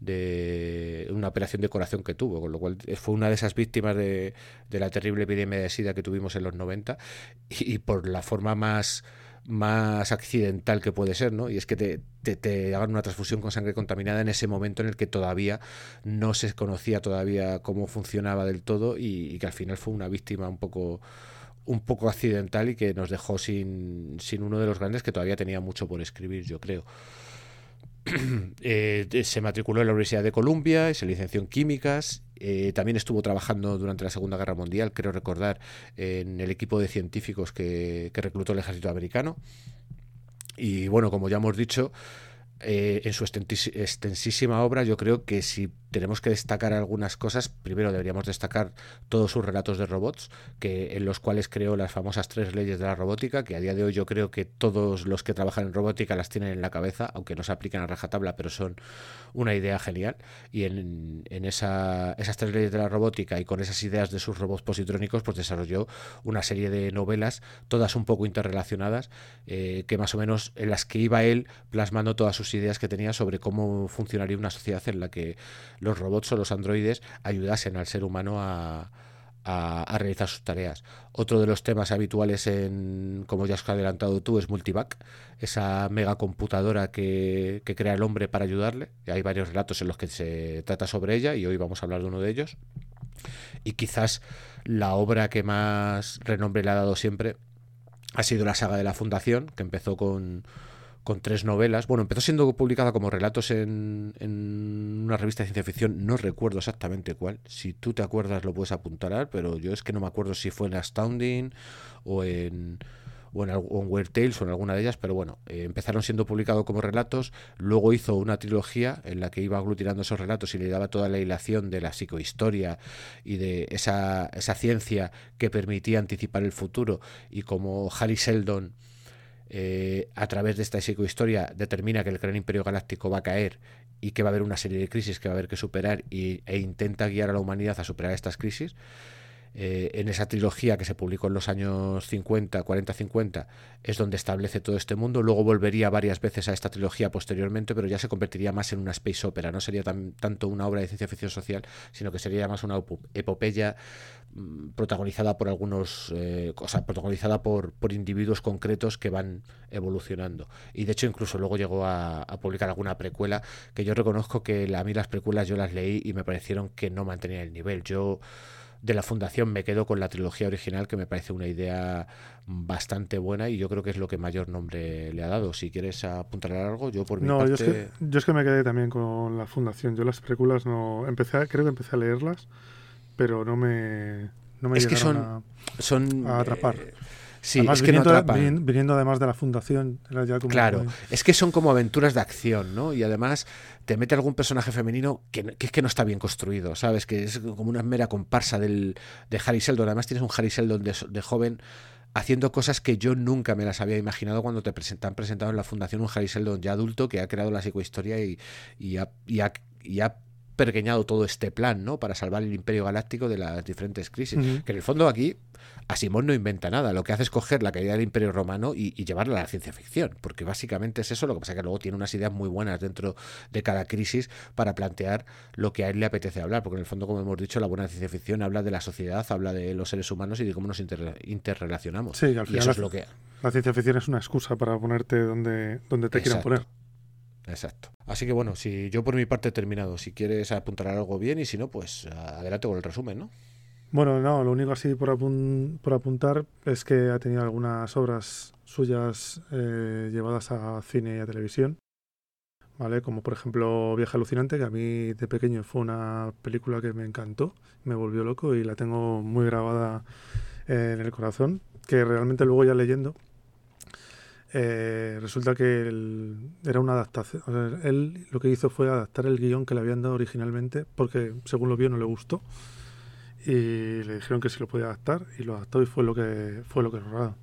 de una operación de corazón que tuvo, con lo cual fue una de esas víctimas de, de la terrible epidemia de SIDA que tuvimos en los 90 y, por la forma más más accidental que puede ser, ¿no? Y es que te, te, hagan una transfusión con sangre contaminada en ese momento en el que todavía no se conocía todavía cómo funcionaba del todo y, que al final fue una víctima un poco un poco accidental y que nos dejó sin, sin uno de los grandes que todavía tenía mucho por escribir, yo creo. Eh, se matriculó en la Universidad de Columbia y se licenció en químicas. Eh, también estuvo trabajando durante la Segunda Guerra Mundial, creo recordar, en el equipo de científicos que, que reclutó el ejército americano. Y bueno, como ya hemos dicho, eh, en su extensísima obra, yo creo que si tenemos que destacar algunas cosas, primero deberíamos destacar todos sus relatos de robots, que en los cuales creó las famosas tres leyes de la robótica, que a día de hoy yo creo que todos los que trabajan en robótica las tienen en la cabeza, aunque no se aplican a rajatabla, pero son una idea genial. Y en, esa, esas tres leyes de la robótica y con esas ideas de sus robots positrónicos, pues desarrolló una serie de novelas, todas un poco interrelacionadas, eh, que más o menos en las que iba él plasmando todas sus ideas que tenía sobre cómo funcionaría una sociedad en la que los robots o los androides ayudasen al ser humano a, a, realizar sus tareas. Otro de los temas habituales en, como ya os has adelantado tú, es Multivac, esa megacomputadora que, que crea el hombre para ayudarle. hay varios relatos en los que se trata sobre ella y hoy vamos a hablar de uno de ellos. Y quizás la obra que más renombre le ha dado siempre ha sido la saga de la Fundación, que empezó con, con tres novelas. Bueno, empezó siendo publicada como relatos en, en, una revista de ciencia ficción, no recuerdo exactamente cuál. Si tú te acuerdas lo puedes apuntar, pero yo es que no me acuerdo si fue en Astounding o en o en, Weird Tales o en alguna de ellas, pero bueno, eh, empezaron siendo publicados como relatos, luego hizo una trilogía en la que iba aglutinando esos relatos y le daba toda la hilación de la psicohistoria y de esa, esa ciencia que permitía anticipar el futuro y como Harry Seldon eh, a través de esta psicohistoria determina que el gran imperio galáctico va a caer y que va a haber una serie de crisis que va a haber que superar y, e intenta guiar a la humanidad a superar estas crisis, eh, en esa trilogía que se publicó en los años 50, 40-50, es donde establece todo este mundo. Luego volvería varias veces a esta trilogía posteriormente, pero ya se convertiría más en una space opera. No sería tan, tanto una obra de ciencia ficción social, sino que sería más una epopeya mm, protagonizada por algunos, eh, protagonizada por, por individuos concretos que van evolucionando. Y de hecho, incluso luego llegó a, a publicar alguna precuela que yo reconozco que a mí las precuelas yo las leí y me parecieron que no mantenían el nivel. Yo de la fundación me quedo con la trilogía original, que me parece una idea bastante buena y yo creo que es lo que mayor nombre le ha dado. Si quieres apuntar algo, yo por mi no, parte... Yo es, que, yo es que me quedé también con la fundación. Yo las películas no... empecé Creo que empecé a leerlas, pero no me... No me es que son, a, son a atrapar. Eh, Sí, además, es que viniendo, no atrapan. viniendo, además de la fundación, era ya como Claro, es que son como aventuras de acción, ¿no? Y además te mete algún personaje femenino que, que, es que no está bien construido, ¿sabes? Que es como una mera comparsa del, de Harry Seldon. Además tienes un Harry Seldon de, de joven haciendo cosas que yo nunca me las había imaginado cuando te presentan presentado en la fundación un Harry Seldon ya adulto que ha creado la psicohistoria y, y, ha, y, ha, y ha pergeñado todo este plan, ¿no? Para salvar el imperio galáctico de las diferentes crisis. Uh -huh. Que en el fondo aquí Asimov no inventa nada. Lo que hace es coger la caída del imperio romano y, y, llevarla a la ciencia ficción. Porque básicamente es eso. Lo que pasa es que luego tiene unas ideas muy buenas dentro de cada crisis para plantear lo que a él le apetece hablar. Porque en el fondo, como hemos dicho, la buena ciencia ficción habla de la sociedad, habla de los seres humanos y de cómo nos inter interrelacionamos. Sí, al final y eso la, es lo que... La ciencia ficción es una excusa para ponerte donde, donde te Exacto. quieran poner. Exacto. Así que bueno, si yo por mi parte he terminado, si quieres apuntar algo bien y si no, pues adelante con el resumen, ¿no? Bueno, no, lo único así por, apun por apuntar es que ha tenido algunas obras suyas eh, llevadas a cine y a televisión, ¿vale? Como por ejemplo Viaje Alucinante, que a mí de pequeño fue una película que me encantó, me volvió loco y la tengo muy grabada en el corazón, que realmente luego ya leyendo Eh, resulta que era una adaptación. él lo que hizo fue adaptar el guion que le habían dado originalmente, porque según lo vio no le gustó. Y le dijeron que sí lo podía adaptar, y lo adaptó y fue lo que fue lo que rodaron.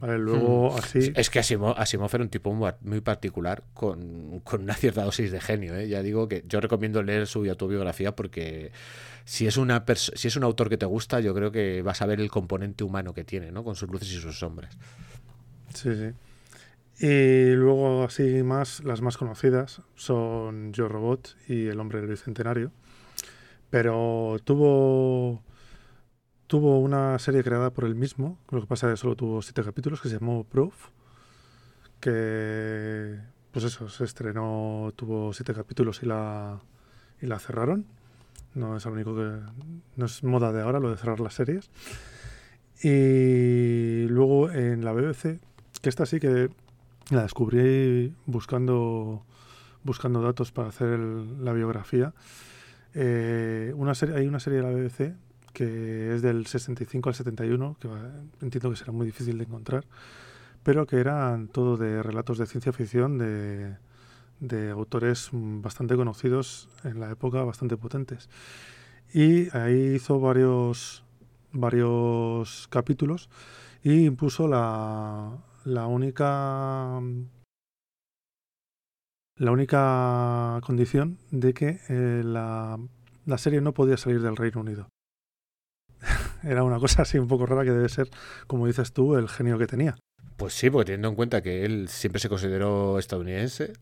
Vale, luego Hmm. así. Es que Asimov, Asimov era un tipo muy, particular con, con una cierta dosis de genio. ¿eh? Ya digo que yo recomiendo leer su autobiografía porque si es, una si es un autor que te gusta, yo creo que vas a ver el componente humano que tiene, ¿no? con sus luces y sus sombras. Sí, sí. Y luego así más, las más conocidas son Yo Robot y El Hombre del Bicentenario. Pero tuvo tuvo una serie creada por él mismo, lo que pasa es que solo tuvo siete capítulos, que se llamó Proof, que pues eso, se estrenó, tuvo siete capítulos y la, y la cerraron. No es lo único que. No es moda de ahora lo de cerrar las series. Y luego en la BBC, que esta sí que la descubrí buscando buscando datos para hacer el- la biografía. Eh, una serie, hay una serie de la BBC que es del 65 al 71, que va- entiendo que será muy difícil de encontrar, pero que eran todo de relatos de ciencia ficción de, de autores bastante conocidos en la época, bastante potentes. Y ahí hizo varios, varios capítulos y impuso la, la única la única condición de que eh, la, la serie no podía salir del Reino Unido. Era una cosa así un poco rara que debe ser, como dices tú, el genio que tenía. Pues sí, porque teniendo en cuenta que él siempre se consideró estadounidense,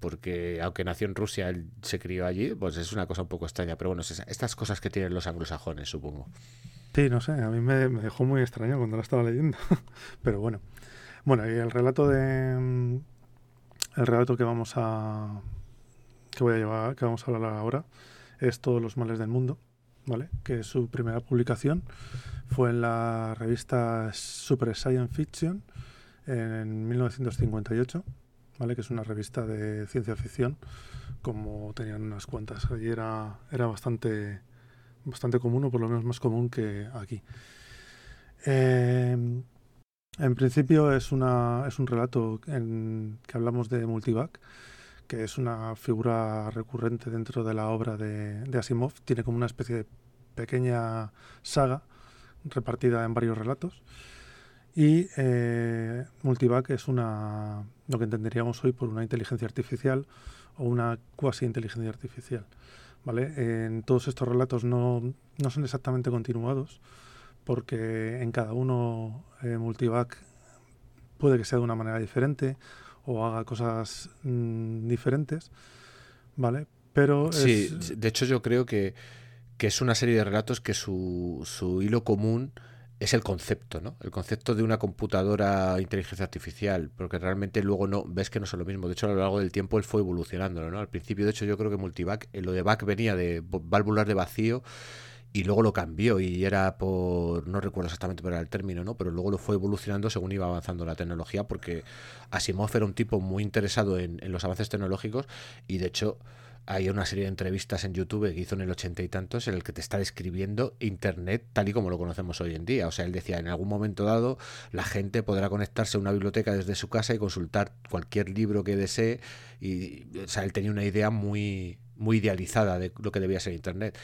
porque aunque nació en Rusia, él se crió allí, pues es una cosa un poco extraña. Pero bueno, es estas cosas que tienen los anglosajones, supongo. Sí, no sé, a mí me, me dejó muy extraño cuando la estaba leyendo. Pero bueno. Bueno, y el relato de. El relato que vamos a. que voy a llevar, que vamos a hablar ahora, es Todos los males del mundo, ¿vale? Que su primera publicación fue en la revista Super Science Fiction en 1958, ¿vale? Que es una revista de ciencia ficción, como tenían unas cuantas. Allí era, era bastante bastante común, o por lo menos más común que aquí. Eh, en principio es, una, es un relato en que hablamos de Multivac, que es una figura recurrente dentro de la obra de, de Asimov. Tiene como una especie de pequeña saga repartida en varios relatos. Y eh, Multivac es una, lo que entenderíamos hoy por una inteligencia artificial o una cuasi inteligencia artificial. ¿vale? En todos estos relatos no, no son exactamente continuados, porque en cada uno eh, Multivac puede que sea de una manera diferente o haga cosas mm, diferentes, ¿vale? Pero Sí, es- de hecho yo creo que, que es una serie de relatos que su, su hilo común es el concepto, ¿no? El concepto de una computadora inteligencia artificial, porque realmente luego no ves que no son lo mismo. De hecho, a lo largo del tiempo él fue evolucionándolo, ¿no? Al principio, de hecho, yo creo que Multivac, eh, lo de back venía de válvulas de vacío y luego lo cambió y era por, no recuerdo exactamente era el término, ¿no? Pero luego lo fue evolucionando según iba avanzando la tecnología, porque Asimov era un tipo muy interesado en, en los avances tecnológicos y de hecho hay una serie de entrevistas en YouTube que hizo en el ochenta y tantos en el que te está describiendo Internet tal y como lo conocemos hoy en día. O sea, él decía, en algún momento dado la gente podrá conectarse a una biblioteca desde su casa y consultar cualquier libro que desee. Y, o sea, él tenía una idea muy, muy idealizada de lo que debía ser Internet.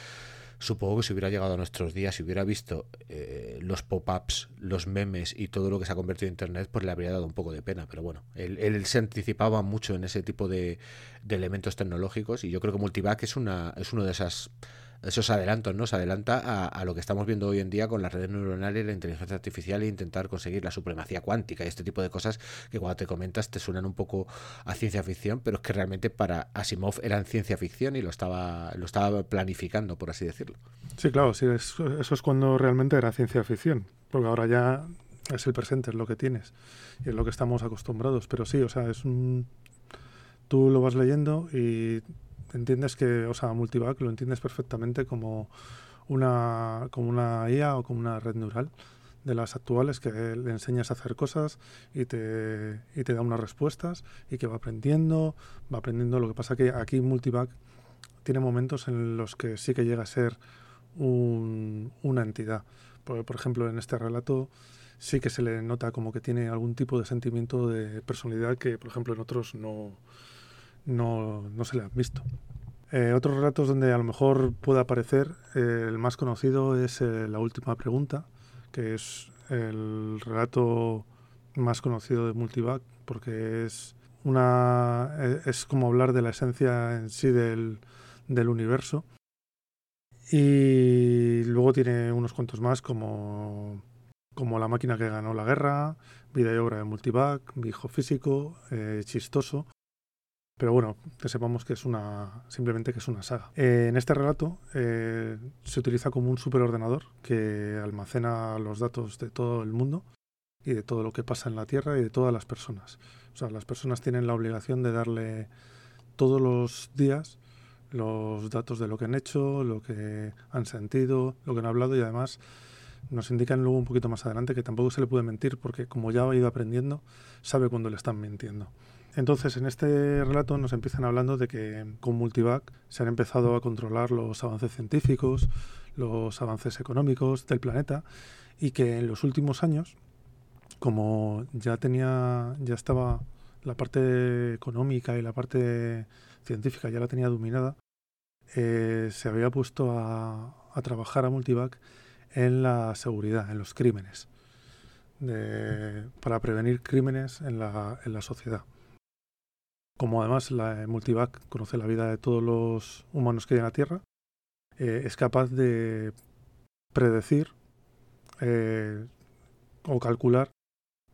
Supongo que si hubiera llegado a nuestros días, si hubiera visto eh, los pop-ups, los memes y todo lo que se ha convertido en Internet, pues le habría dado un poco de pena. Pero bueno, él, él se anticipaba mucho en ese tipo de, de elementos tecnológicos y yo creo que Multivac es, una, es uno de esas esos adelantos, ¿no? Se adelanta a, lo que estamos viendo hoy en día con las redes neuronales, la inteligencia artificial e intentar conseguir la supremacía cuántica y este tipo de cosas que cuando te comentas te suenan un poco a ciencia ficción, pero es que realmente para Asimov eran ciencia ficción y lo estaba, lo estaba planificando, por así decirlo. Sí, claro, sí, es, eso es cuando realmente era ciencia ficción, porque ahora ya es el presente, es lo que tienes y es lo que estamos acostumbrados, pero sí, o sea, es un... Tú lo vas leyendo y entiendes que, o sea, Multivac lo entiendes perfectamente como una, como una IA o como una red neural de las actuales que le enseñas a hacer cosas y te, y te da unas respuestas y que va aprendiendo, va aprendiendo. Lo que pasa que aquí Multivac tiene momentos en los que sí que llega a ser un, una entidad, Por, por ejemplo, en este relato sí que se le nota como que tiene algún tipo de sentimiento de personalidad que, por ejemplo, en otros no, no, no se le han visto. Eh, otros relatos donde a lo mejor puede aparecer, eh, el más conocido es eh, La Última Pregunta, que es el relato más conocido de Multivac, porque es una e, es como hablar de la esencia en sí del, del universo. Y luego tiene unos cuantos más como como La máquina que ganó la guerra, Vida y obra de Multivac, Hijo físico, Chistoso. Pero bueno, que sepamos que es una simplemente que es una saga. Eh, en este relato eh, se utiliza como un superordenador que almacena los datos de todo el mundo y de todo lo que pasa en la Tierra y de todas las personas. O sea, las personas tienen la obligación de darle todos los días los datos de lo que han hecho, lo que han sentido, lo que han hablado y además nos indican luego un poquito más adelante que tampoco se le puede mentir porque como ya ha ido aprendiendo, sabe cuando le están mintiendo. Entonces, en este relato nos empiezan hablando de que con Multivac se han empezado a controlar los avances científicos, los avances económicos del planeta y que en los últimos años, como ya tenía, ya estaba la parte económica y la parte científica ya la tenía dominada, eh, se había puesto a, a trabajar a Multivac en la seguridad, en los crímenes, para prevenir crímenes en la, en la sociedad. Como además la Multivac conoce la vida de todos los humanos que hay en la Tierra, eh, es capaz de predecir eh, o calcular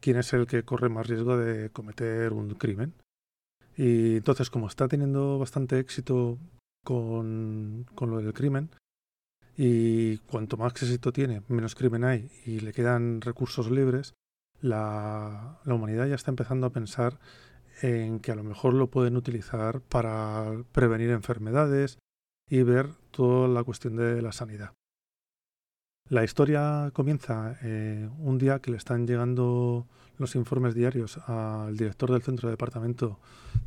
quién es el que corre más riesgo de cometer un crimen. Y entonces, como está teniendo bastante éxito con, con lo del crimen, y cuanto más éxito tiene, menos crimen hay y le quedan recursos libres, la, la, humanidad ya está empezando a pensar en que a lo mejor lo pueden utilizar para prevenir enfermedades y ver toda la cuestión de la sanidad. La historia comienza eh, un día que le están llegando los informes diarios al director del centro de departamento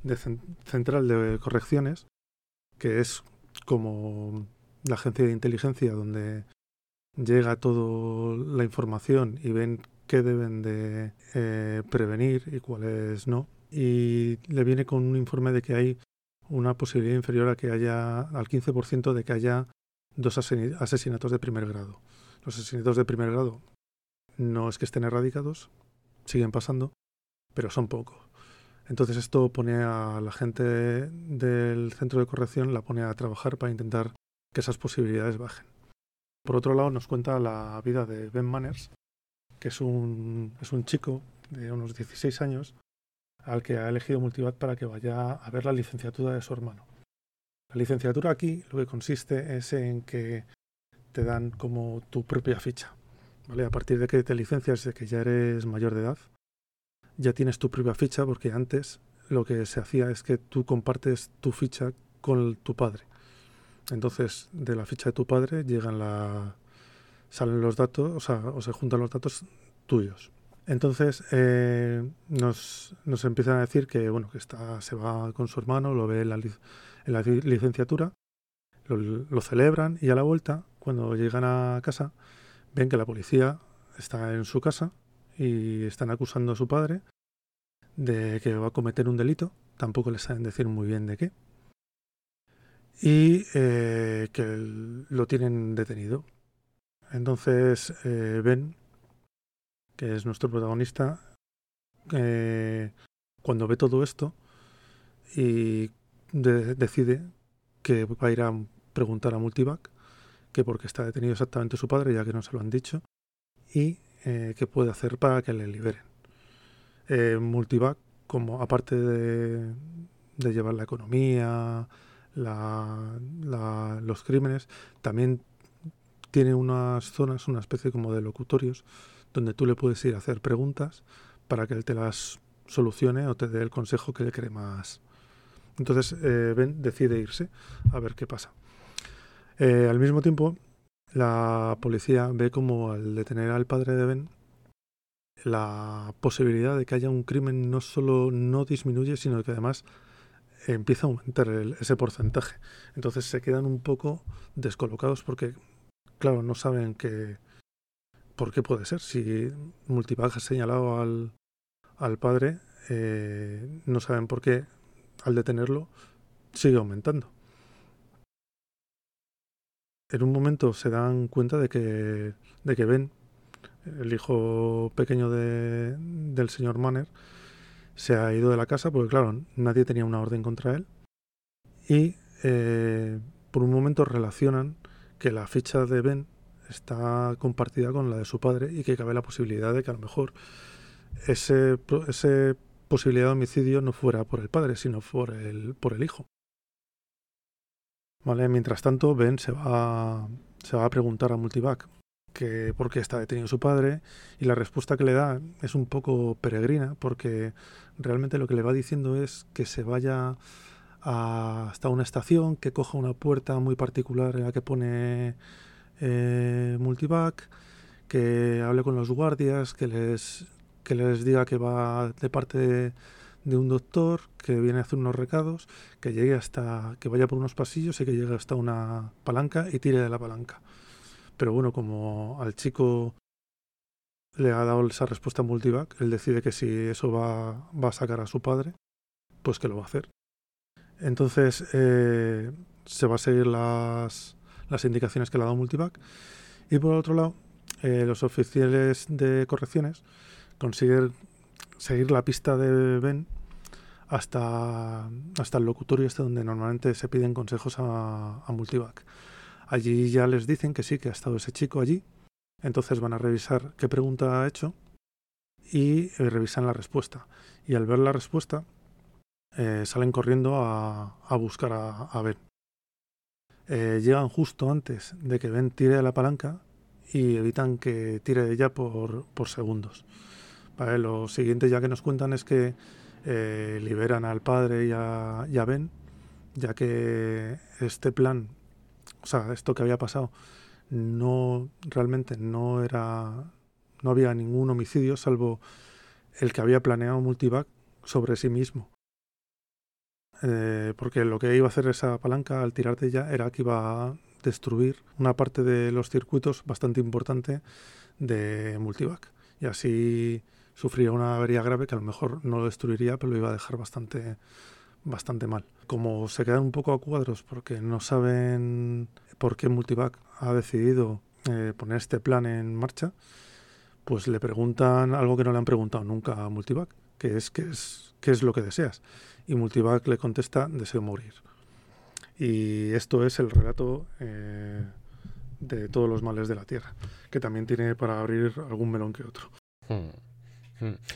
de central de correcciones, que es como la agencia de inteligencia donde llega toda la información y ven qué deben de eh, prevenir y cuáles no. Y le viene con un informe de que hay una posibilidad inferior a que haya al 15% de que haya dos asesinatos de primer grado. Los asesinatos de primer grado no es que estén erradicados, siguen pasando, pero son pocos. Entonces esto pone a la gente del centro de corrección, la pone a trabajar para intentar que esas posibilidades bajen. Por otro lado, nos cuenta la vida de Ben Manners, que es un, es un chico de unos 16 años al que ha elegido Multivat para que vaya a ver la licenciatura de su hermano. La licenciatura aquí lo que consiste es en que te dan como tu propia ficha. ¿vale? A partir de que te licencias, de que ya eres mayor de edad, ya tienes tu propia ficha porque antes lo que se hacía es que tú compartes tu ficha con tu padre. Entonces, de la ficha de tu padre llegan la, salen los datos, o sea, o se juntan los datos tuyos. Entonces eh, nos, empiezan a decir que bueno que está, se va con su hermano, lo ve en la, en la licenciatura, lo, celebran y a la vuelta, cuando llegan a casa, ven que la policía está en su casa y están acusando a su padre de que va a cometer un delito. Tampoco les saben decir muy bien de qué y eh, que lo tienen detenido. Entonces eh, Ben, que es nuestro protagonista, eh, cuando ve todo esto y decide que va a ir a preguntar a Multivac que por qué está detenido exactamente su padre, ya que no se lo han dicho, y qué puede hacer para que le liberen. Multivac, como aparte de, llevar la economía, la, los crímenes, también tiene unas zonas, una especie como de locutorios, donde tú le puedes ir a hacer preguntas para que él te las solucione o te dé el consejo que le cree más. Entonces eh, Ben decide irse a ver qué pasa. Eh, al mismo tiempo, la policía ve como al detener al padre de Ben, la posibilidad de que haya un crimen no solo no disminuye, sino que además empieza a aumentar ese porcentaje. Entonces se quedan un poco descolocados porque, claro, no saben qué, ¿por qué puede ser? Si Multibag ha señalado al, al padre, eh, no saben por qué al detenerlo sigue aumentando. En un momento se dan cuenta de que, de que Ben, el hijo pequeño de, del señor Manner, se ha ido de la casa porque, claro, nadie tenía una orden contra él. Y eh, por un momento relacionan que la ficha de Ben está compartida con la de su padre y que cabe la posibilidad de que a lo mejor ese, ese posibilidad de homicidio no fuera por el padre, sino por el, por el hijo. Vale, mientras tanto, Ben se va, se va a preguntar a Multivac que por qué está detenido su padre y la respuesta que le da es un poco peregrina porque realmente lo que le va diciendo es que se vaya hasta una estación, que coja una puerta muy particular en la que pone eh, Multivac, que hable con los guardias, que les, que les diga que va de parte de, un doctor, que viene a hacer unos recados, que llegue hasta, que vaya por unos pasillos y que llegue hasta una palanca y tire de la palanca. Pero bueno, como al chico le ha dado esa respuesta Multivac, él decide que si eso va, va a sacar a su padre, pues que lo va a hacer. Entonces eh, se va a seguir las, las, indicaciones que le ha dado Multivac. Y por otro lado, eh, los oficiales de correcciones consiguen seguir la pista de Ben hasta, hasta el locutorio este donde normalmente se piden consejos a, a Multivac. Allí ya les dicen que sí, que ha estado ese chico allí. Entonces van a revisar qué pregunta ha hecho y eh, revisan la respuesta. Y al ver la respuesta, eh, salen corriendo a, a buscar a, a Ben. Eh, llegan justo antes de que Ben tire de la palanca y evitan que tire de ella por, por segundos. Vale, lo siguiente ya que nos cuentan es que eh, liberan al padre y a, Ben, ya que este plan o sea, esto que había pasado, no realmente no era, no había ningún homicidio salvo el que había planeado Multivac sobre sí mismo. Eh, porque lo que iba a hacer esa palanca al tirar de ella era que iba a destruir una parte de los circuitos bastante importante de Multivac. Y así sufría una avería grave que a lo mejor no lo destruiría, pero lo iba a dejar bastante, bastante mal. Como se quedan un poco a cuadros porque no saben por qué Multivac ha decidido eh, poner este plan en marcha, pues le preguntan algo que no le han preguntado nunca a Multivac, que es qué es, qué es lo que deseas. Y Multivac le contesta, deseo morir. Y esto es el relato eh, de todos los males de la Tierra, que también tiene para abrir algún melón que otro. Hmm.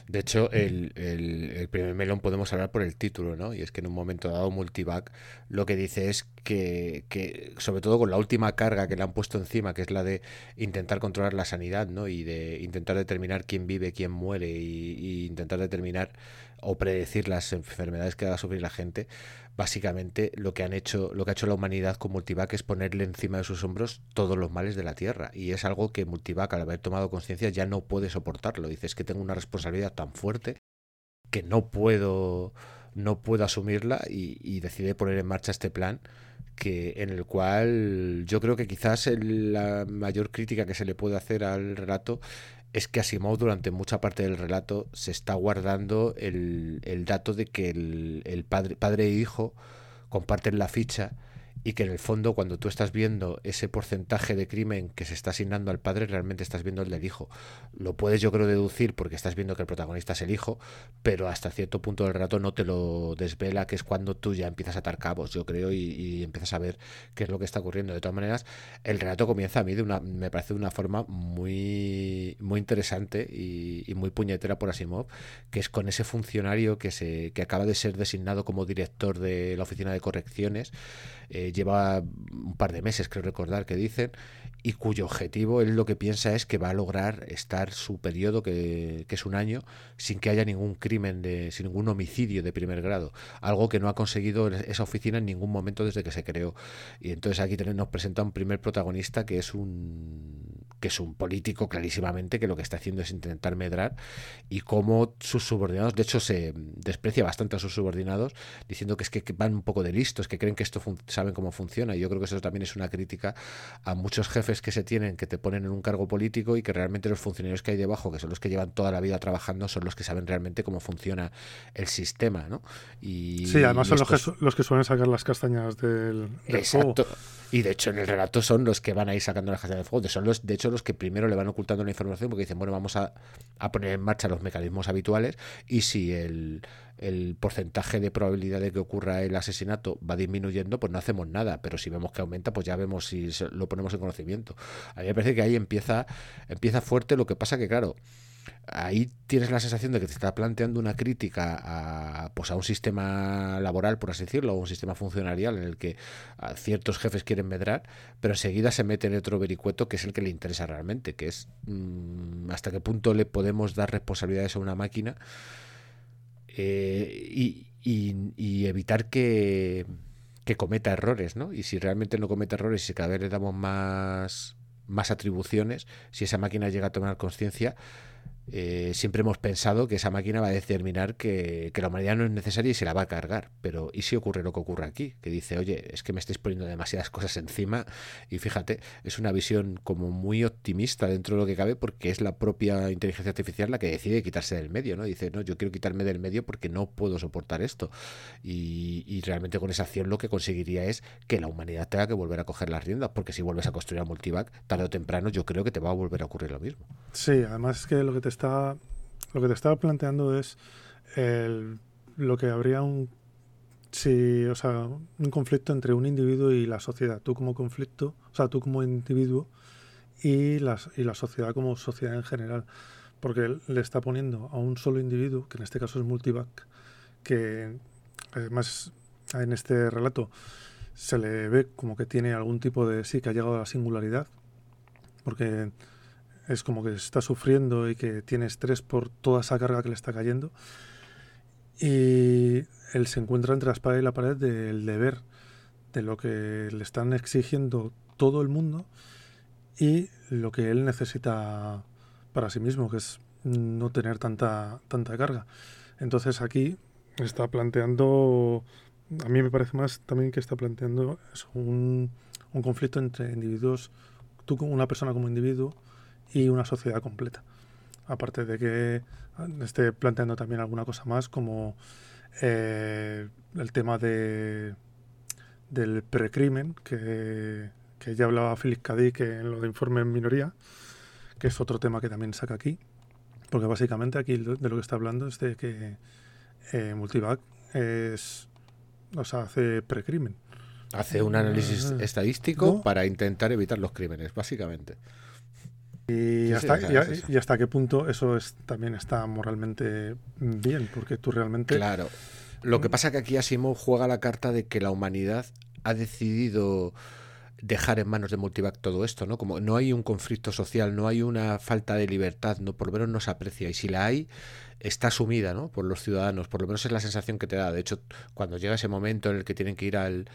De hecho, el, el, el, primer melón podemos hablar por el título, ¿no? Y es que en un momento dado Multivac lo que dice es que, que, sobre todo con la última carga que le han puesto encima, que es la de intentar controlar la sanidad, ¿no? Y de intentar determinar quién vive, quién muere y, y intentar determinar o predecir las enfermedades que va a sufrir la gente, básicamente lo que han hecho, lo que ha hecho la humanidad con Multivac es ponerle encima de sus hombros todos los males de la Tierra. Y es algo que Multivac, al haber tomado conciencia, ya no puede soportarlo. Dices que tengo una responsabilidad tan fuerte que no puedo, no puedo asumirla y, y decide poner en marcha este plan que en el cual yo creo que quizás el, la mayor crítica que se le puede hacer al relato es que Asimov durante mucha parte del relato se está guardando el, el dato de que el, el padre, padre e hijo comparten la ficha y que en el fondo cuando tú estás viendo ese porcentaje de crimen que se está asignando al padre, realmente estás viendo el del hijo. Lo puedes yo creo deducir porque estás viendo que el protagonista es el hijo, pero hasta cierto punto del rato no te lo desvela, que es cuando tú ya empiezas a atar cabos, yo creo, y, empiezas a ver qué es lo que está ocurriendo. De todas maneras, el relato comienza a mí de una, me parece de una forma muy, muy interesante y, y muy puñetera por Asimov, que es con ese funcionario que, se, que acaba de ser designado como director de la oficina de correcciones, eh, lleva un par de meses, creo recordar que dicen, y cuyo objetivo él lo que piensa es que va a lograr estar su periodo, que, que es un año, sin que haya ningún crimen, de, sin ningún homicidio de primer grado, algo que no ha conseguido esa oficina en ningún momento desde que se creó. Y entonces aquí nos presenta un primer protagonista que es un que es un político clarísimamente que lo que está haciendo es intentar medrar y cómo sus subordinados, de hecho se desprecia bastante a sus subordinados diciendo que es que van un poco de listos, que creen que esto saben cómo funciona y yo creo que eso también es una crítica a muchos jefes que se tienen, que te ponen en un cargo político y que realmente los funcionarios que hay debajo, que son los que llevan toda la vida trabajando, son los que saben realmente cómo funciona el sistema, ¿no? Y, sí, además son los, que, los que suelen sacar las castañas del, Exacto. Y de hecho en el relato son los que van a ir sacando las castañas del fuego, son los, de hecho que primero le van ocultando la información porque dicen, bueno, vamos a, poner en marcha los mecanismos habituales y si el, porcentaje de probabilidad de que ocurra el asesinato va disminuyendo, pues no hacemos nada, pero si vemos que aumenta, pues ya vemos si lo ponemos en conocimiento. A mí me parece que ahí empieza, empieza fuerte, lo que pasa que, claro, ahí tienes la sensación de que te está planteando una crítica a, pues a un sistema laboral, por así decirlo, o un sistema funcionarial en el que ciertos jefes quieren medrar, pero enseguida se mete en otro vericueto que es el que le interesa realmente, que es mm, hasta qué punto le podemos dar responsabilidades a una máquina eh, y, evitar que, que cometa errores, ¿no? Y si realmente no comete errores y si cada vez le damos más, más atribuciones, si esa máquina llega a tomar conciencia, eh, siempre hemos pensado que esa máquina va a determinar que, la humanidad no es necesaria y se la va a cargar. Pero ¿y si ocurre lo que ocurre aquí? Que dice, oye, es que me estáis poniendo demasiadas cosas encima y fíjate, es una visión como muy optimista dentro de lo que cabe porque es la propia inteligencia artificial la que decide quitarse del medio, ¿no? Dice, no, yo quiero quitarme del medio porque no puedo soportar esto. Y, y realmente con esa acción lo que conseguiría es que la humanidad tenga que volver a coger las riendas porque si vuelves a construir a Multivac, tarde o temprano yo creo que te va a volver a ocurrir lo mismo. Sí, además que lo que te lo que te estaba planteando es lo que habría un si, o sea, un conflicto entre un individuo y la sociedad. Tú como conflicto, o sea, tú como individuo y, las, y la sociedad como sociedad en general. Porque le está poniendo a un solo individuo, que en este caso es Multivac, que además en este relato se le ve como que tiene algún tipo de sí que ha llegado a la singularidad. Porque es como que está sufriendo y que tiene estrés por toda esa carga que le está cayendo. Y él se encuentra entre la espada y la pared del deber, de lo que le están exigiendo todo el mundo y lo que él necesita para sí mismo, que es no tener tanta, tanta carga. Entonces aquí está planteando, a mí me parece más también que está planteando un, un conflicto entre individuos, tú como una persona como individuo y una sociedad completa. Aparte de que esté planteando también alguna cosa más como eh, el tema de del precrimen que, que ya hablaba Philip Cadic en lo de informe en minoría, que es otro tema que también saca aquí, porque básicamente aquí de lo que está hablando es de que eh, Multivac es, o sea, hace precrimen. Hace un análisis ah. estadístico para intentar evitar los crímenes, básicamente. Y, hasta, qué punto eso es, también está moralmente bien, porque tú realmente... Claro. Lo que pasa que aquí Asimov juega la carta de que la humanidad ha decidido dejar en manos de Multivac todo esto, ¿no? Como no hay un conflicto social, no hay una falta de libertad, no por lo menos no se aprecia. Y si la hay, está asumida, ¿no? Por los ciudadanos, por lo menos es la sensación que te da. De hecho, cuando llega ese momento en el que tienen que ir al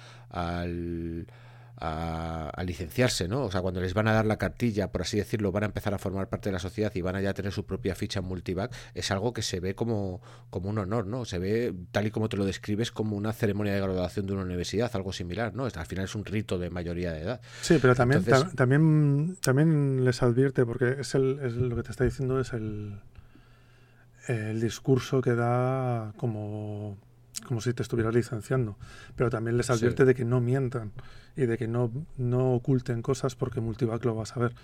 a, licenciarse, ¿no? O sea, cuando les van a dar la cartilla, por así decirlo, van a empezar a formar parte de la sociedad y van a ya tener su propia ficha en multivac, es algo que se ve como, como un honor, ¿no? Se ve, tal y como te lo describes, como una ceremonia de graduación de una universidad, algo similar, ¿no? Al final es un rito de mayoría de edad. Sí, pero también, también, también les advierte, porque es, el, es lo que te está diciendo, es el, el discurso que da como como si te estuvieras licenciando, pero también les advierte de que no mientan y de que no, no oculten cosas porque Multivac lo va a saber.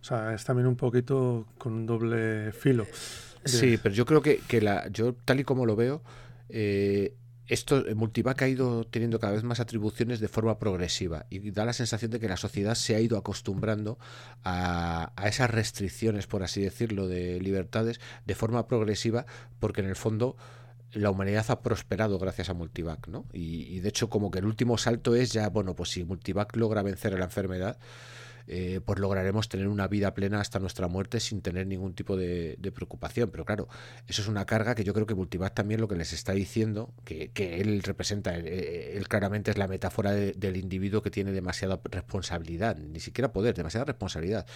O sea, es también un poquito con un doble filo. Sí, pero yo creo que, que, la, yo tal y como lo veo, eh, esto Multivac ha ido teniendo cada vez más atribuciones de forma progresiva y da la sensación de que la sociedad se ha ido acostumbrando a, a, esas restricciones, por así decirlo, de libertades de forma progresiva, porque en el fondo la humanidad ha prosperado gracias a Multivac, ¿no? Y, de hecho como que el último salto es ya, bueno, pues si Multivac logra vencer a la enfermedad, eh, pues lograremos tener una vida plena hasta nuestra muerte sin tener ningún tipo de, preocupación. Pero claro, eso es una carga que yo creo que Multivac también lo que les está diciendo, que, él representa, él, claramente es la metáfora del individuo que tiene demasiada responsabilidad, ni siquiera poder, demasiada responsabilidad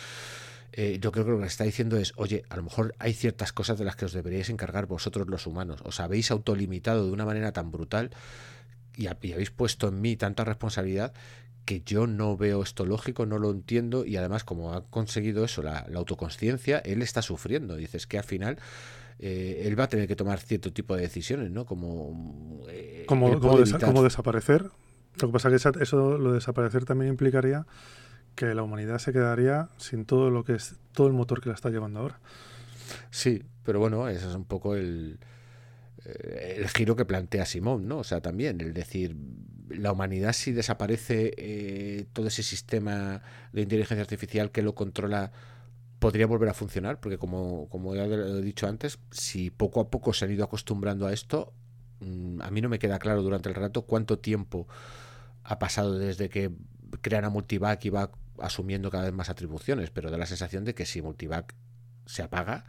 eh, yo creo que lo que está diciendo es, oye, a lo mejor hay ciertas cosas de las que os deberíais encargar vosotros los humanos. Os habéis autolimitado de una manera tan brutal y, habéis puesto en mí tanta responsabilidad que yo no veo esto lógico, no lo entiendo y además como ha conseguido eso, la, la autoconsciencia, él está sufriendo. Dices que al final eh, él va a tener que tomar cierto tipo de decisiones, ¿no? Como, eh, como, desaparecer. Lo que pasa es que eso, lo de desaparecer también implicaría que la humanidad se quedaría sin todo lo que es todo el motor que la está llevando ahora. Sí, pero bueno, ese es un poco el, eh, el giro que plantea Simón, ¿no? O sea, también el decir, la humanidad si desaparece todo ese sistema de inteligencia artificial que lo controla podría volver a funcionar, porque como, como ya he dicho antes, si poco a poco se han ido acostumbrando a esto, mm, a mí no me queda claro durante el rato cuánto tiempo ha pasado desde que crean a Multivac y va asumiendo cada vez más atribuciones, pero da la sensación de que si Multivac se apaga,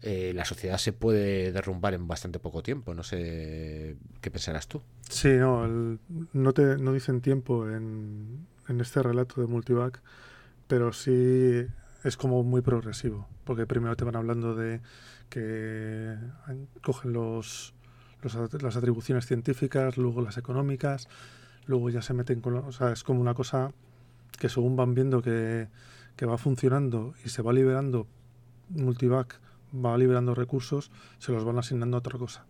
eh, la sociedad se puede derrumbar en bastante poco tiempo. No sé qué pensarás tú. Sí, no, no, te, no dicen tiempo en, en este relato de Multivac, pero sí es como muy progresivo, porque primero te van hablando de que cogen los, las atribuciones científicas, luego las económicas, luego ya se meten con... O sea, es como una cosa que según van viendo que, que va funcionando y se va liberando, Multivac va liberando recursos, se los van asignando a otra cosa.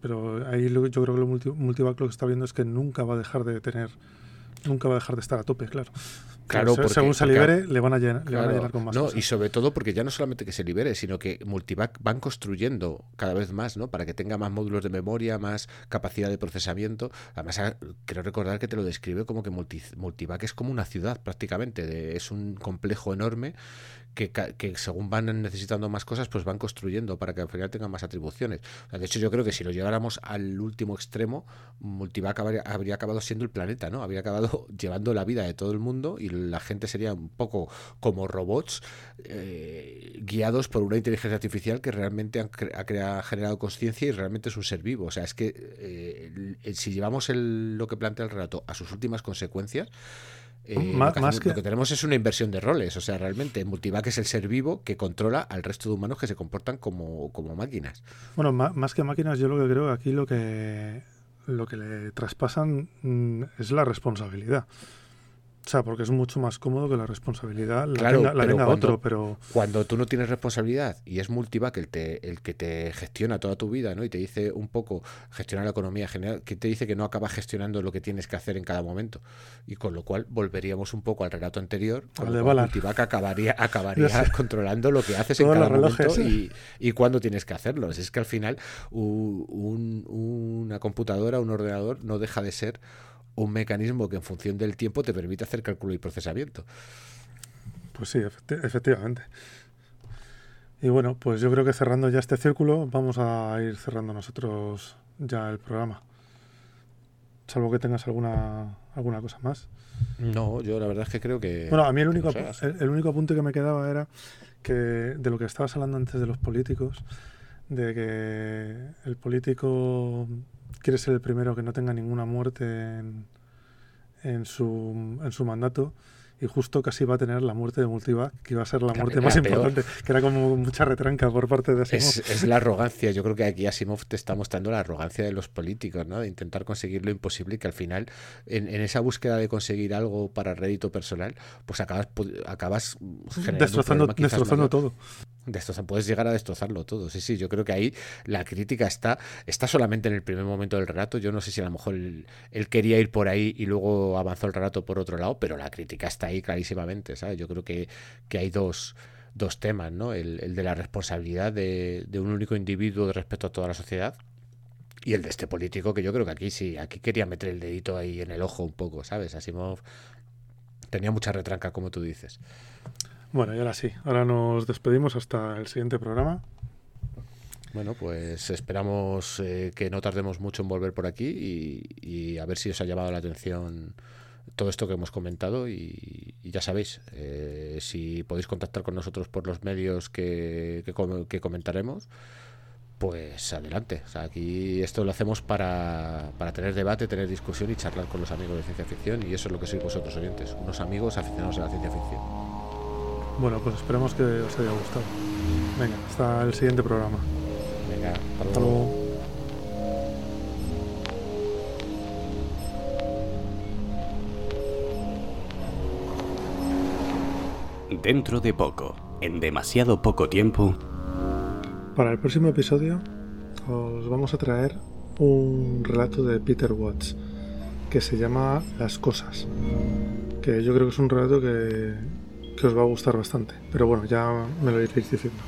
Pero ahí yo creo que lo Multivac lo que está viendo es que nunca va a dejar de tener, nunca va a dejar de estar a tope, claro. Claro, porque, según se libere, le, van a llenar, con más. No, y sobre todo porque ya no solamente que se libere, sino que Multivac van construyendo cada vez más, ¿no? Para que tenga más módulos de memoria, más capacidad de procesamiento. Además, ah, quiero recordar que te lo describe como que Multivac es como una ciudad prácticamente. es un complejo enorme que, según van necesitando más cosas, pues van construyendo para que al final tengan más atribuciones. de hecho, yo creo que si lo lleváramos al último extremo, Multivac habría, acabado siendo el planeta, ¿no? Habría acabado llevando la vida de todo el mundo y la gente sería un poco como robots eh, guiados por una inteligencia artificial que realmente ha, generado conciencia y realmente es un ser vivo. O sea, es que eh, si llevamos lo que plantea el relato a sus últimas consecuencias, eh, lo, que tenemos es una inversión de roles, o sea, realmente Multivac es el ser vivo que controla al resto de humanos que se comportan como, como máquinas. Bueno, más, que máquinas, yo lo que creo aquí lo que lo que le traspasan mm, es la responsabilidad. O sea, porque es mucho más cómodo que la responsabilidad la tenga, otro, pero... Cuando tú no tienes responsabilidad y es Multivac el, te, el que te gestiona toda tu vida, ¿no? Y te dice un poco, gestionar la economía general, que te dice que no acaba gestionando lo que tienes que hacer en cada momento. Y con lo cual volveríamos un poco al relato anterior, cuando Multivac acabaría, acabaría controlando lo que haces en cada momento y, y cuándo tienes que hacerlo. Es que al final un, una computadora, un ordenador, no deja de ser un mecanismo que en función del tiempo te permite hacer cálculo y procesamiento. Pues sí, efectivamente. Y bueno, pues yo creo que cerrando ya este círculo, vamos a ir cerrando nosotros ya el programa. Salvo que tengas alguna alguna cosa más. No, yo la verdad es que creo que. Bueno, a mí el único, el, único apunte que me quedaba era que de lo que estabas hablando antes de los políticos, de que el político quiere ser el primero que no tenga ninguna muerte en, en, su, en su mandato y justo casi va a tener la muerte de Multivac, que iba a ser la muerte más importante, que era como mucha retranca por parte de Asimov. Es, la arrogancia, yo creo que aquí Asimov te está mostrando la arrogancia de los políticos, ¿no? de intentar conseguir lo imposible y que al final, en, esa búsqueda de conseguir algo para rédito personal, pues acabas, acabas destrozando, destrozando todo puedes llegar a destrozarlo todo. Sí, sí, yo creo que ahí la crítica está, está solamente en el primer momento del relato. Yo no sé si a lo mejor él, quería ir por ahí y luego avanzó el relato por otro lado, pero la crítica está ahí clarísimamente, ¿sabes? Yo creo que, que hay dos, dos temas, ¿no? El, de la responsabilidad de, un único individuo respecto a toda la sociedad y el de este político que yo creo que aquí sí, aquí quería meter el dedito ahí en el ojo un poco, ¿sabes? Asimov tenía mucha retranca, como tú dices. Bueno, y ahora sí, ahora nos despedimos hasta el siguiente programa. Bueno, pues esperamos eh, que no tardemos mucho en volver por aquí y, a ver si os ha llamado la atención todo esto que hemos comentado y, ya sabéis, eh, si podéis contactar con nosotros por los medios que, que, comentaremos, pues adelante. aquí esto lo hacemos para, para, tener debate, tener discusión y charlar con los amigos de ciencia ficción y eso es lo que sois vosotros oyentes, unos amigos aficionados a la ciencia ficción. Bueno, pues esperemos que os haya gustado. Venga, hasta el siguiente programa. Venga, hasta Hasta luego. luego. Dentro de poco, en demasiado poco tiempo, Para el próximo episodio os vamos a traer un relato de Peter Watts que se llama Las cosas. Que yo creo que es un relato que, que os va a gustar bastante. Pero bueno, ya me lo iréis diciendo.